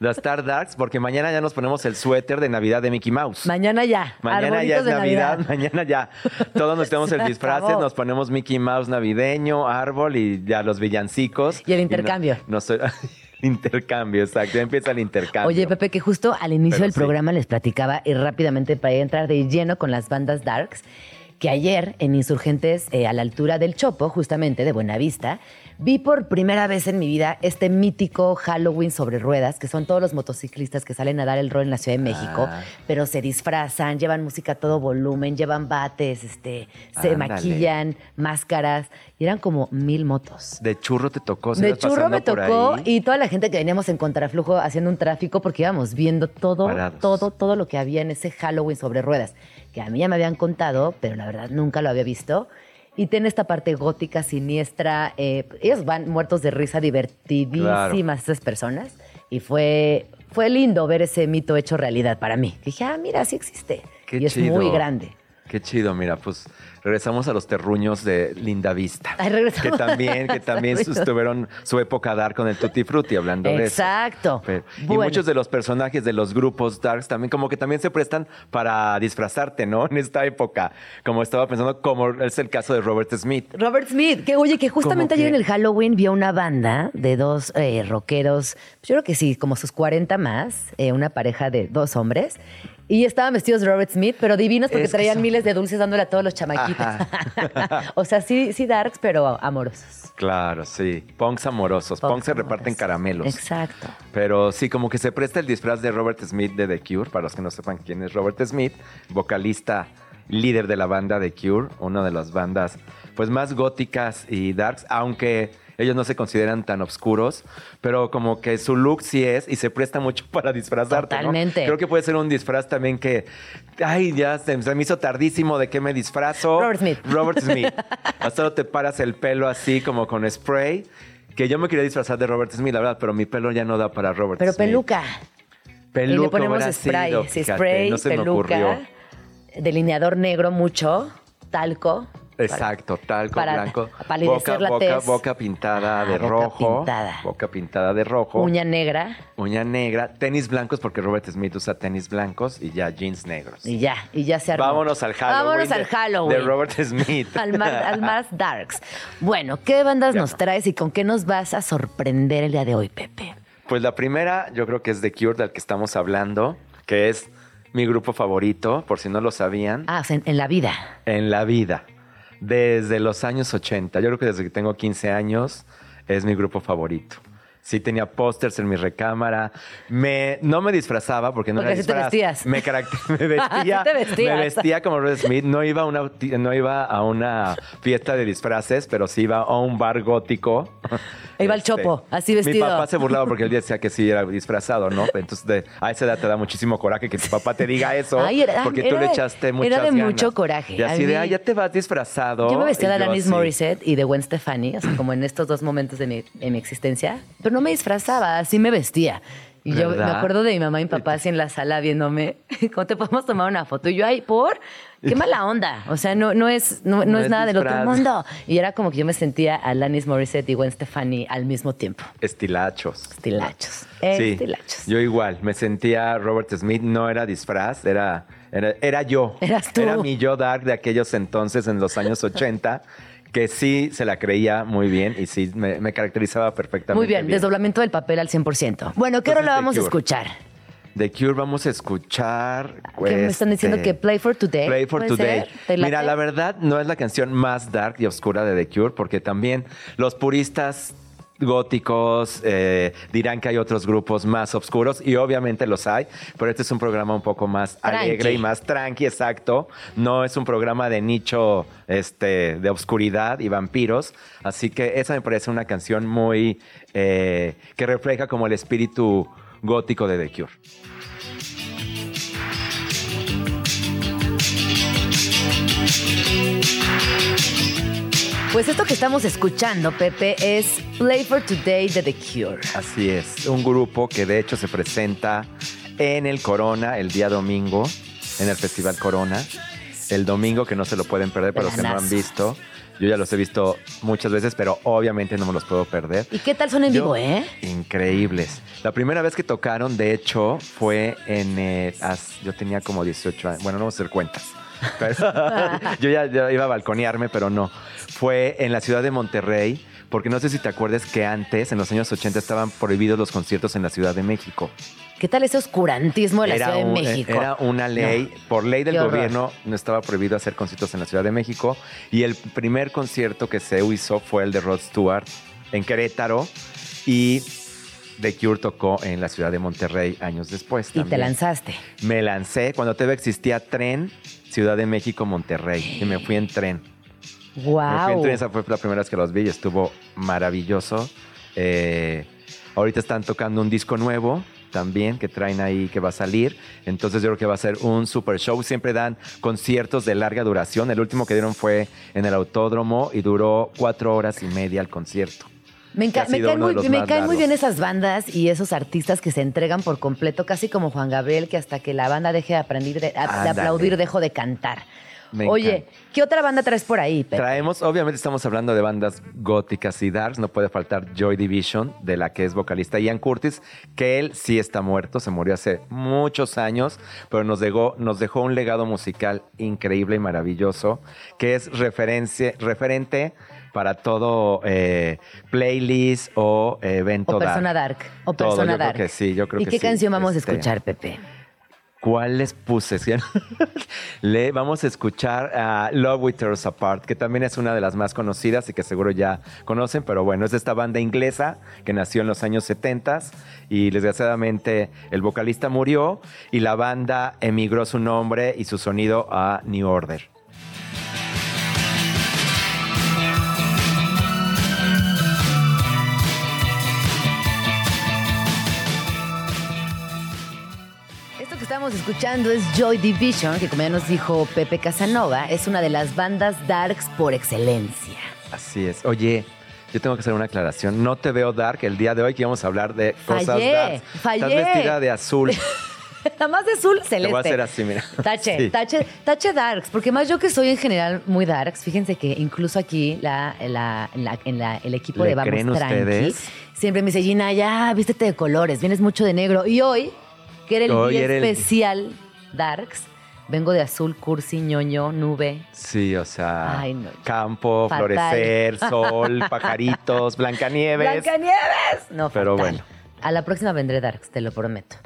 de Star Darks, porque mañana ya nos ponemos el suéter de Navidad de Mickey Mouse. Mañana ya. Mañana ya es Navidad, mañana ya. Todos nos tenemos el disfraz, nos ponemos Mickey Mouse navideño, árbol y ya los villancicos. Y el no- intercambio. No, soy- intercambio, exacto. Ya empieza el intercambio. Oye, Pepe, que justo al inicio Pero del sí. programa les platicaba y rápidamente para entrar de lleno con las bandas darks, que ayer en Insurgentes, eh, a la altura del Chopo, justamente de Buenavista, vi por primera vez en mi vida este mítico Halloween sobre ruedas, que son todos los motociclistas que salen a dar el rol en la Ciudad de México, Ah. pero se disfrazan, llevan música a todo volumen, llevan bates, este, se Ándale. maquillan, máscaras, y eran como mil motos. De churro te tocó. ¿sí De churro me tocó y toda la gente que veníamos en contraflujo haciendo un tráfico porque íbamos viendo todo, Parados. todo, todo lo que había en ese Halloween sobre ruedas, que a mí ya me habían contado, pero la verdad nunca lo había visto. Y tiene esta parte gótica, siniestra. eh, ellos van muertos de risa, divertidísimas esas personas. Y fue, fue lindo ver ese mito hecho realidad para mí. Dije, ah, mira, sí existe. Qué y es chido. muy grande. Qué chido, mira, pues regresamos a los terruños de Linda Vista. Ay, regresamos que también, que también tuvieron su época dar con el Tutti Frutti, hablando de eso. Exacto. Y muchos de los personajes de los grupos darks también, como que también se prestan para disfrazarte, ¿no? En esta época. Como estaba pensando, como es el caso de Robert Smith. Robert Smith, que oye, que justamente ayer que- en el Halloween vio una banda de dos eh, rockeros, yo creo que sí, como sus 40 más, eh, una pareja de dos hombres, y estaban vestidos de Robert Smith, pero divinos porque Es traían son- miles de dulces dándole a todos los chamaquitos. o sea, sí, sí darks, pero amorosos. Claro, sí. Punks amorosos. Punks se reparten caramelos. Exacto. Pero sí, como que se presta el disfraz de Robert Smith de The Cure, para los que no sepan quién es Robert Smith, vocalista líder de la banda The Cure, una de las bandas pues más góticas y darks, aunque ellos no se consideran tan oscuros, pero como que su look sí es y se presta mucho para disfrazarte. ¿no? Totalmente. Creo que puede ser un disfraz también que, ay, ya se, se me hizo tardísimo de qué me disfrazo. Robert Smith. Robert Smith. Hasta te paras el pelo así como con spray. Que yo me quería disfrazar de Robert Smith, la verdad, pero mi pelo ya no da para Robert Pero Smith. peluca. Peluca y le ponemos spray. sido, fíjate, spray, no se me peluca, ocurrió. delineador negro mucho, talco. Exacto, talco para blanco. boca, la boca, tez. boca pintada Ah, de boca rojo. pintada. Boca pintada de rojo. Uña negra Uña negra. Tenis blancos porque Robert Smith usa tenis blancos y ya jeans negros. y ya, y ya se armó. Vámonos al Halloween. Vámonos de- al Halloween. De Robert Smith. al, más, al más darks. Bueno, ¿qué bandas nos traes y con qué nos vas a sorprender el día de hoy, Pepe? Pues la primera, yo creo que es The Cure, del que estamos hablando, que es mi grupo favorito, por si no lo sabían, Ah, en la vida. en la vida. Desde los años 80. Yo creo que desde que tengo 15 años es mi grupo favorito. Sí tenía pósters en mi recámara. Me, no me disfrazaba porque no Porque era así te disfraz. vestías. Me, me vestía. Te. Me vestía como Robert Smith. No iba, a una, no iba a una fiesta de disfraces, pero sí iba a un bar gótico. Este, Iba al chopo, así Mi vestido. papá se burlaba porque él decía que sí era disfrazado, ¿no? Entonces de- a esa edad te da muchísimo coraje que tu papá te diga eso. Ay, era- porque tú era le de- echaste era muchas de ganas. mucho coraje. Y así de, ah, ya te vas disfrazado. Yo me vestía de Alanis. Morissette y de Gwen Stefani, o sea, como en estos dos momentos de mi, de mi existencia, pero no me disfrazaba, así me vestía. Y yo me acuerdo de mi mamá y mi papá así en la sala viéndome, ¿cómo te podemos tomar una foto? Y yo, ay, ¿por? Qué mala onda. O sea, no, no es, no, no No es, es nada del otro mundo. Y era como que yo me sentía Alanis Morissette y Gwen Stefani al mismo tiempo. Estilachos. Estilachos. Sí, Estilachos. yo igual, me sentía Robert Smith, no era disfraz, era, era, era yo. Eras tú. Era mi yo dark de aquellos entonces, en los años 80, que sí se la creía muy bien y sí me, me caracterizaba perfectamente Muy bien, desdoblamiento del papel al 100%. Bueno, ¿qué Entonces, rola The vamos a escuchar? De Cure vamos a escuchar. Que me están diciendo este, que Play for Today. Play for ¿puede Today. Mira, la verdad no es la canción más dark y oscura de The Cure, porque también los puristas góticos eh, dirán que hay otros grupos más oscuros y obviamente los hay, pero este es un programa un poco más Tranqui. alegre y más tranqui, exacto. No es un programa de nicho este, de oscuridad y vampiros, así que esa me parece una canción muy eh, que refleja como el espíritu gótico de The Cure. Pues esto que estamos escuchando, Pepe, es Play for Today de The Cure. Así es, un grupo que de hecho se presenta en el Corona el día domingo, en el Festival Corona. El domingo que no se lo pueden perder para los que no lo han visto. Yo ya los he visto muchas veces, pero obviamente no me los puedo perder. ¿Y qué tal son en Yo- vivo, eh? Increíbles. La primera vez que tocaron, de hecho, fue en... eh, yo tenía como 18 años. Bueno, no vamos a hacer cuentas. Yo ya, ya iba a balconearme, pero no. Fue en la ciudad de Monterrey, porque no sé si te acuerdas que antes, en los años 80, estaban prohibidos los conciertos en la Ciudad de México. ¿Qué tal ese oscurantismo de la Ciudad de un- eh, México? era una ley, por ley del Qué horror. gobierno, no estaba prohibido hacer conciertos en la Ciudad de México. Y el primer concierto que se hizo fue el de Rod Stewart en Querétaro. Y The Cure tocó en la ciudad de Monterrey años después. y te lanzaste. Me lancé cuando todavía existía tren Ciudad de México Monterrey y me fui en tren. Me fui en ¡Wow! tren, esa fue la primera vez que los vi y estuvo maravilloso. Eh, ahorita están tocando un disco nuevo también que traen ahí que va a salir. Entonces yo creo que va a ser un super show. Siempre dan conciertos de larga duración. El último que dieron fue en el autódromo y duró cuatro horas y media el concierto. Me, enca- me caen, muy, me caen muy bien esas bandas y esos artistas que se entregan por completo, casi como Juan Gabriel, que hasta que la banda deje de, aprender, de, aplaudir, dejo de cantar. Me Oye, encanta. ¿qué otra banda traes por ahí, Pepe? Traemos, obviamente estamos hablando de bandas góticas y darks, no puede faltar Joy Division, de la que es vocalista Ian Curtis, que él sí está muerto, se murió hace muchos años, pero nos dejó, nos dejó un legado musical increíble y maravilloso, que es referencia, referente para todo eh, playlist o evento o persona dark. O Todo, persona yo creo dark. que sí, yo creo ¿Y que qué sí, canción vamos a este, escuchar, Pepe? ¿Cuál les puse? Le vamos a escuchar a Love Tear Us Apart, que también es una de las más conocidas y que seguro ya conocen, pero bueno, es de esta banda inglesa que nació en los años 70 y desgraciadamente el vocalista murió y la banda emigró su nombre y su sonido a New Order. Estamos escuchando es Joy Division, que como ya nos dijo Pepe Casanova, es una de las bandas darks por excelencia. Así es. Oye, yo tengo que hacer una aclaración. No te veo dark el día de hoy que íbamos a hablar de cosas Fallé, dark. fallé. Estás vestida de azul. Nada más de azul celeste. Te voy a hacer así, mira. Tache, Sí. tache, tache darks, porque más yo que soy en general muy darks, fíjense que incluso aquí la, la- en la- en la- el equipo ¿Le de Vamos creen Tranqui ustedes? siempre me dice, Gina, ya vístete de colores, vienes mucho de negro. Y hoy, que era el Hoy día era el- especial darks, vengo de azul, cursi, ñoño, nube. Sí, o sea, Ay, no. campo, Fatal. florecer, sol, pajaritos, Blancanieves. ¡Blancanieves! No, Pero fatal. bueno. A la próxima vendré darks, te lo prometo.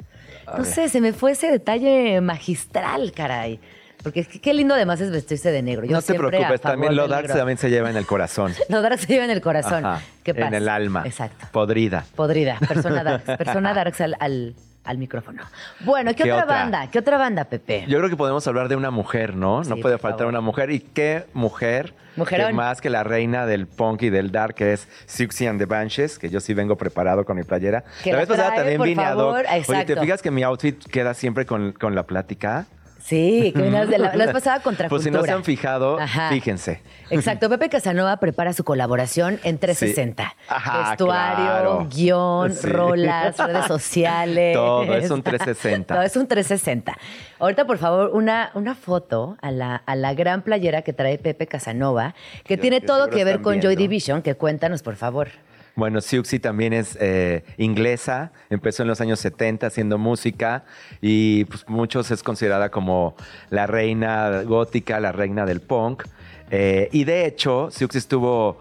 A no ver. sé, se me fue ese detalle magistral, caray. Porque es que qué lindo además es vestirse de negro. Yo no te siempre a preocupes, favor también lo del dark negro. también se lleva en el corazón. Lo dark se lleva en el corazón. Ajá, ¿Qué pasa? En el alma. Exacto. Podrida. Podrida. Persona darks. Persona darks al, al, al micrófono. Bueno, ¿qué, ¿Qué otra, otra? banda? ¿Qué otra banda, Pepe? Yo creo que podemos hablar de una mujer, ¿no? Sí, no puede faltar favor. una mujer. ¿Y qué mujer? Mujerón. Que más que la reina del punk y del dark, que es Siouxsie and the Banshees, que yo sí vengo preparado con mi playera. Que la vez pasada también vine hoc. favor. Oye, ¿te fijas que mi outfit queda siempre con, con la plática? Sí, que vienes de la, la vez pasada contra Pues si no se han fijado, Ajá. fíjense. Exacto, Pepe Casanova prepara su colaboración en 360. Sí. Ajá, Vestuario, claro. guion, Sí. rolas, redes sociales. Todo, es un 360. Todo es un 360. Ahorita, por favor, una, una foto a la, a la gran playera que trae Pepe Casanova, que Yo- tiene todo que ver con Joy. Division, que cuéntanos, por favor. Bueno, Siouxsie también es eh, inglesa, empezó en los años 70 haciendo música y pues, muchos es considerada como la reina gótica, la reina del punk. Eh, y de hecho, Siouxsie estuvo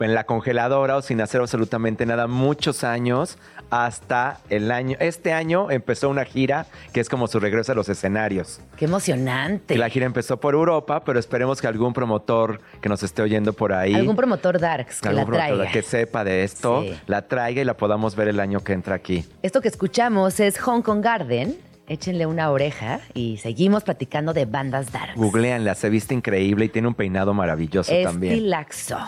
en la congeladora o sin hacer absolutamente nada muchos años hasta el año. Este año empezó una gira que es como su regreso a los escenarios. Qué emocionante. La gira empezó por Europa, pero esperemos que algún promotor que nos esté oyendo por ahí Algún promotor Darks que la algún promotor traiga. que sepa de esto, Sí. la traiga y la podamos ver el año que entra aquí. Esto que escuchamos es Hong Kong Garden. Échenle una oreja y seguimos platicando de bandas darks. Googleanla, se viste increíble y tiene un peinado maravilloso también. Estilaxo.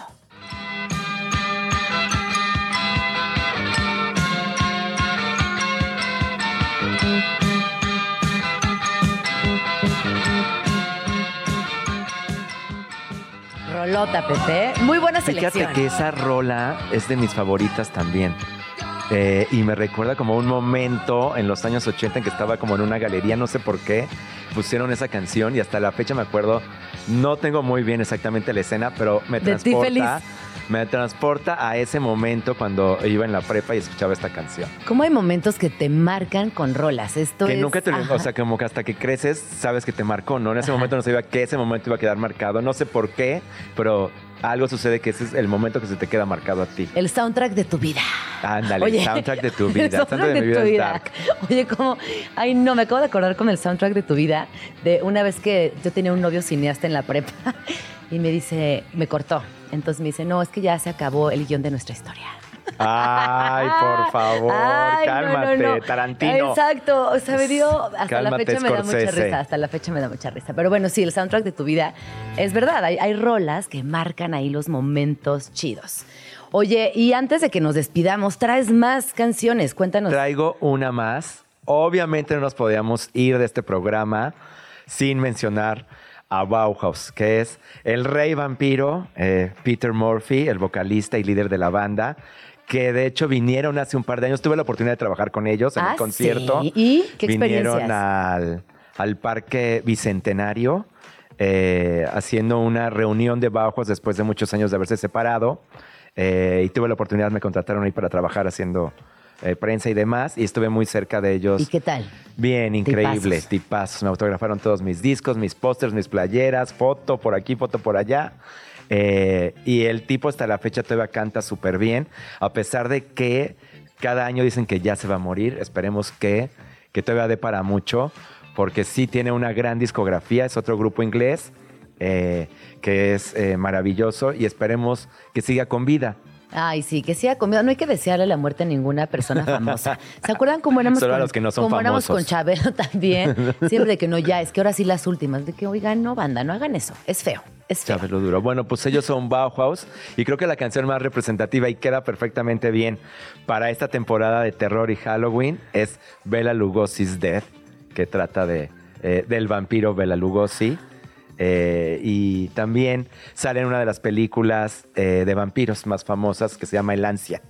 Rolota, Pepe. Muy buena selección. Fíjate que esa rola es de mis favoritas también. Eh, y me recuerda como un momento en los años 80 en que estaba como en una galería, no sé por qué, pusieron esa canción y hasta la fecha me acuerdo, no tengo muy bien exactamente la escena, pero me transporta, me transporta a ese momento cuando iba en la prepa y escuchaba esta canción. ¿Cómo hay momentos que te marcan con rolas? Esto que es- nunca te lo, Ajá. o sea, como que hasta que creces sabes que te marcó, ¿no? En ese momento no sabía que ese momento iba a quedar marcado, no sé por qué, pero algo sucede que ese es el momento que se te queda marcado a ti. El soundtrack de tu vida. Ándale, Oye, el soundtrack de tu vida, el soundtrack soundtrack de mi vida tu vida. dark. Oye, como, ay no, me acabo de acordar con el soundtrack de tu vida de una vez que yo tenía un novio cineasta en la prepa y me dice, me cortó. Entonces me dice, no, es que ya se acabó el guion de nuestra historia. Ay, por favor, Ay, cálmate, no, no. Tarantino. Exacto, o sea, me dio, hasta Cálmate, la fecha me da mucha risa, hasta la fecha me da mucha risa. Pero bueno, sí, el soundtrack de tu vida es verdad, hay, hay rolas que marcan ahí los momentos chidos. Oye, y antes de que nos despidamos, traes más canciones, cuéntanos. Traigo una más. Obviamente no nos podíamos ir de este programa sin mencionar a Bauhaus, que es el rey vampiro, eh, Peter Murphy, el vocalista y líder de la banda, que de hecho vinieron hace un par de años. Tuve la oportunidad de trabajar con ellos en Ah, el concierto. ¿sí? ¿Y qué Vinieron experiencias? al, al Parque Bicentenario eh, haciendo una reunión de Bauhaus después de muchos años de haberse separado. Eh, y tuve la oportunidad, me contrataron ahí para trabajar haciendo eh, prensa y demás. Y estuve muy cerca de ellos. ¿Y qué tal? Bien, increíble, Tipazos. tipazos. Me autografaron todos mis discos, mis pósters, mis playeras, foto por aquí, foto por allá. Eh, y el tipo hasta la fecha todavía canta súper bien, a pesar de que cada año dicen que ya se va a morir. Esperemos que, que todavía dé para mucho, porque sí tiene una gran discografía, es otro grupo inglés eh, que es eh, maravilloso y esperemos que siga con vida. Ay, sí, que sea comido. No hay que desearle la muerte a ninguna persona famosa. ¿Se acuerdan cómo éramos Solo a los que no son cómo éramos con Chabelo también? Siempre de que no, ya, es que ahora sí las últimas. De que, oigan, no, banda, no hagan eso. Es feo, es feo. Sabes lo duro. Bueno, pues ellos son Bauhaus y creo que la canción más representativa y queda perfectamente bien para esta temporada de terror y Halloween es Bela Lugosi's Death, que trata de, eh, del vampiro Bela Lugosi. Eh, y también sale en una de las películas eh, de vampiros más famosas que se llama El Ansia.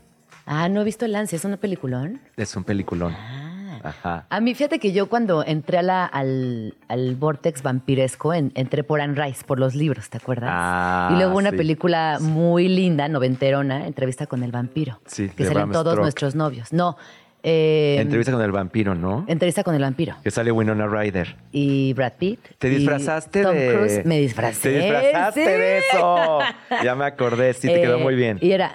Ah, no he visto El Ansia, ¿es una peliculón? Es un peliculón. Ah. Ajá. A mí, fíjate que yo cuando entré a la- al, al vortex vampiresco, en- entré por Anne Rice, por los libros, ¿te acuerdas? Ah, y luego una sí. película muy linda, noventerona, Entrevista con el vampiro. Sí, Que salen todos nuestros novios. No, eh, Entrevista con el vampiro, ¿no? Entrevista con el vampiro. Que sale Winona Ryder. Y Brad Pitt. ¿Te disfrazaste Tom de...? Cruise. Me disfracé. Te disfrazaste sí. de eso. Ya me acordé, sí, te quedó Eh, muy bien. Y era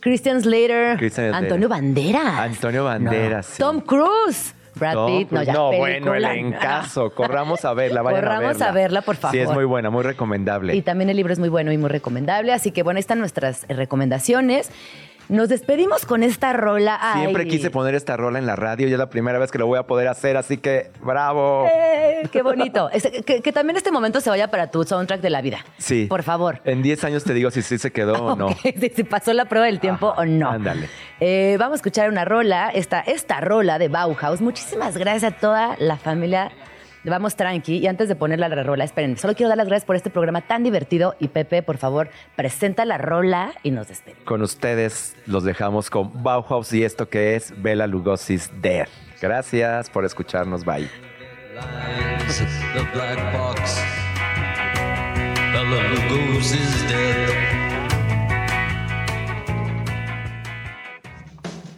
Christian Slater, Christian. Antonio Banderas. Antonio Banderas, sí. Tom Cruise. Brad No, Pitt. No, ya, no, bueno, el encaso. Corramos a verla, vayan Corramos a verla. a verla, por favor. Sí, es muy buena, muy recomendable. Y también el libro es muy bueno y muy recomendable. Así que bueno, ahí están nuestras recomendaciones. Nos despedimos con esta rola. Siempre quise poner esta rola en la radio y es la primera vez que lo voy a poder hacer, así que bravo. eh, qué bonito. Que, que también este momento se vaya para tu soundtrack de la vida. Sí. Por favor. En 10 años te digo si sí se quedó o no. Si, si pasó la prueba del tiempo Ajá, o no. ándale. Eh, vamos a escuchar una rola, esta, esta rola de Bauhaus. Muchísimas gracias a toda la familia Vamos Tranqui. Y antes de ponerla la rola, esperen, solo quiero dar las gracias por este programa tan divertido. Y Pepe, por favor, presenta la rola y nos despedimos. Con ustedes los dejamos con Bauhaus y esto que es Bela Lugosi's Death. Gracias por escucharnos. Bye.